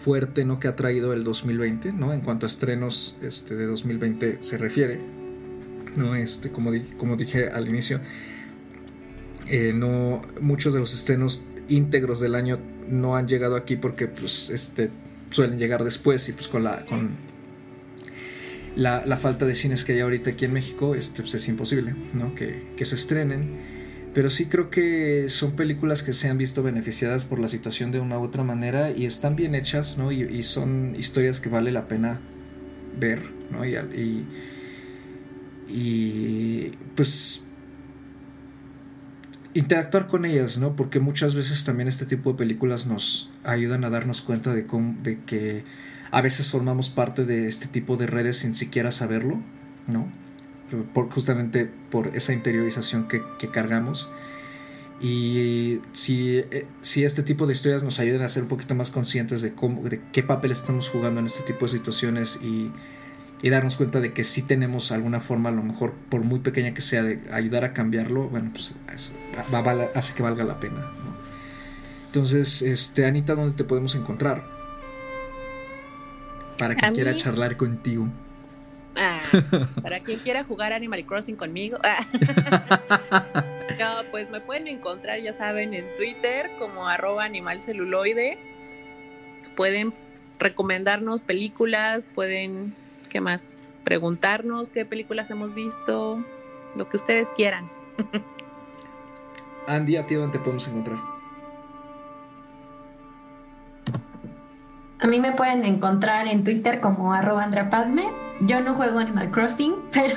fuerte, ¿no? Que ha traído el 2020, ¿no? En cuanto a estrenos este, de 2020 se refiere, ¿no? Este, como, como dije al inicio, no, muchos de los estrenos íntegros del año no han llegado aquí porque, pues, este suelen llegar después y pues con la con la, falta de cines que hay ahorita aquí en México este, pues es imposible ¿no? que, se estrenen pero sí creo que son películas que se han visto beneficiadas por la situación de una u otra manera y están bien hechas ¿no? y, son historias que vale la pena ver ¿no? y, y, y pues interactuar con ellas, ¿no? Porque muchas veces también este tipo de películas nos ayudan a darnos cuenta de, cómo, de que a veces formamos parte de este tipo de redes sin siquiera saberlo, ¿no? Justamente por esa interiorización que, cargamos. Y si, eh, si, este tipo de historias nos ayudan a ser un poquito más conscientes de, cómo, de qué papel estamos jugando en este tipo de situaciones y y darnos cuenta de que sí tenemos alguna forma, a lo mejor por muy pequeña que sea, de ayudar a cambiarlo, bueno, pues hace que valga la pena. Entonces, este, Anita, ¿dónde te podemos encontrar? Para quien quiera charlar contigo.
Ah, para quien quiera jugar Animal Crossing conmigo. no, pues me pueden encontrar, ya saben, en Twitter como arroba animalceluloide. Pueden recomendarnos películas, pueden ¿Qué más? Preguntarnos qué películas hemos visto, lo que ustedes quieran.
Andy, ¿a ti dónde te podemos encontrar?
A mí me pueden encontrar en Twitter como arroba andrapadme. Yo no juego Animal Crossing, pero,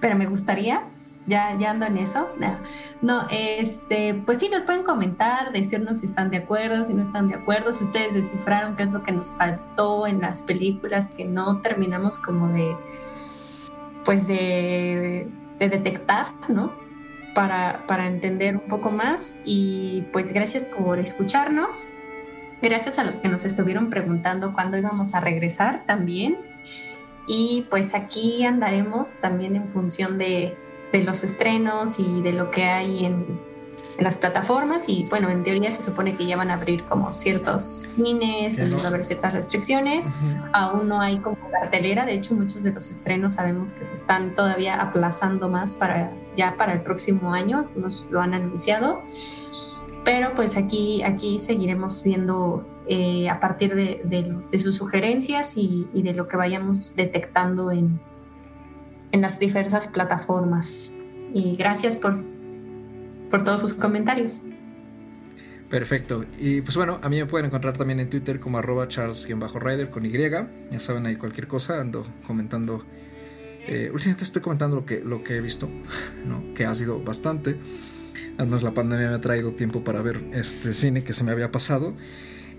pero me gustaría ya, ya ando en eso. No. este, pues sí, nos pueden comentar, decirnos si están de acuerdo, si no están de acuerdo, si ustedes descifraron qué es lo que nos faltó en las películas que no terminamos como de, pues de, detectar, ¿no? Para, para entender un poco más y pues gracias por escucharnos. Gracias a los que nos estuvieron preguntando cuándo íbamos a regresar también. Y pues aquí andaremos también en función de, de los estrenos y de lo que hay en, en las plataformas. Y bueno, en teoría se supone que ya van a abrir como ciertos cines, y va a haber ciertas restricciones, aún no hay como cartelera, de hecho muchos de los estrenos sabemos que se están todavía aplazando más para ya para el próximo año, nos lo han anunciado, pero pues aquí, aquí seguiremos viendo eh, a partir de, sus sugerencias y, y, de lo que vayamos detectando en, en las diversas plataformas. Y gracias por por todos sus comentarios.
Perfecto. Y pues bueno, a mí me pueden encontrar también en Twitter como arroba charles-rider con Y. Ya saben ahí cualquier cosa, ando comentando. Eh, últimamente estoy comentando lo que, lo que he visto, ¿no? que ha sido bastante. Además la pandemia me ha traído tiempo para ver este cine que se me había pasado.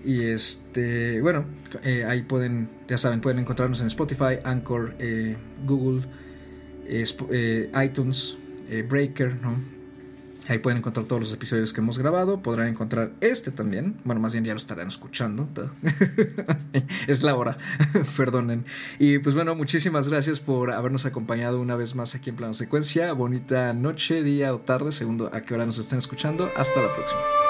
Y este, bueno, eh, ahí pueden, ya saben, pueden encontrarnos en Spotify, Anchor, eh, Google, eh, iTunes, Breaker, ¿no? Ahí pueden encontrar todos los episodios que hemos grabado. Podrán encontrar este también. Bueno, más bien ya lo estarán escuchando. es la hora. Perdonen. Y pues bueno, muchísimas gracias por habernos acompañado una vez más aquí en Plano Secuencia. Bonita noche, día o tarde, segundo a qué hora nos estén escuchando. Hasta la próxima.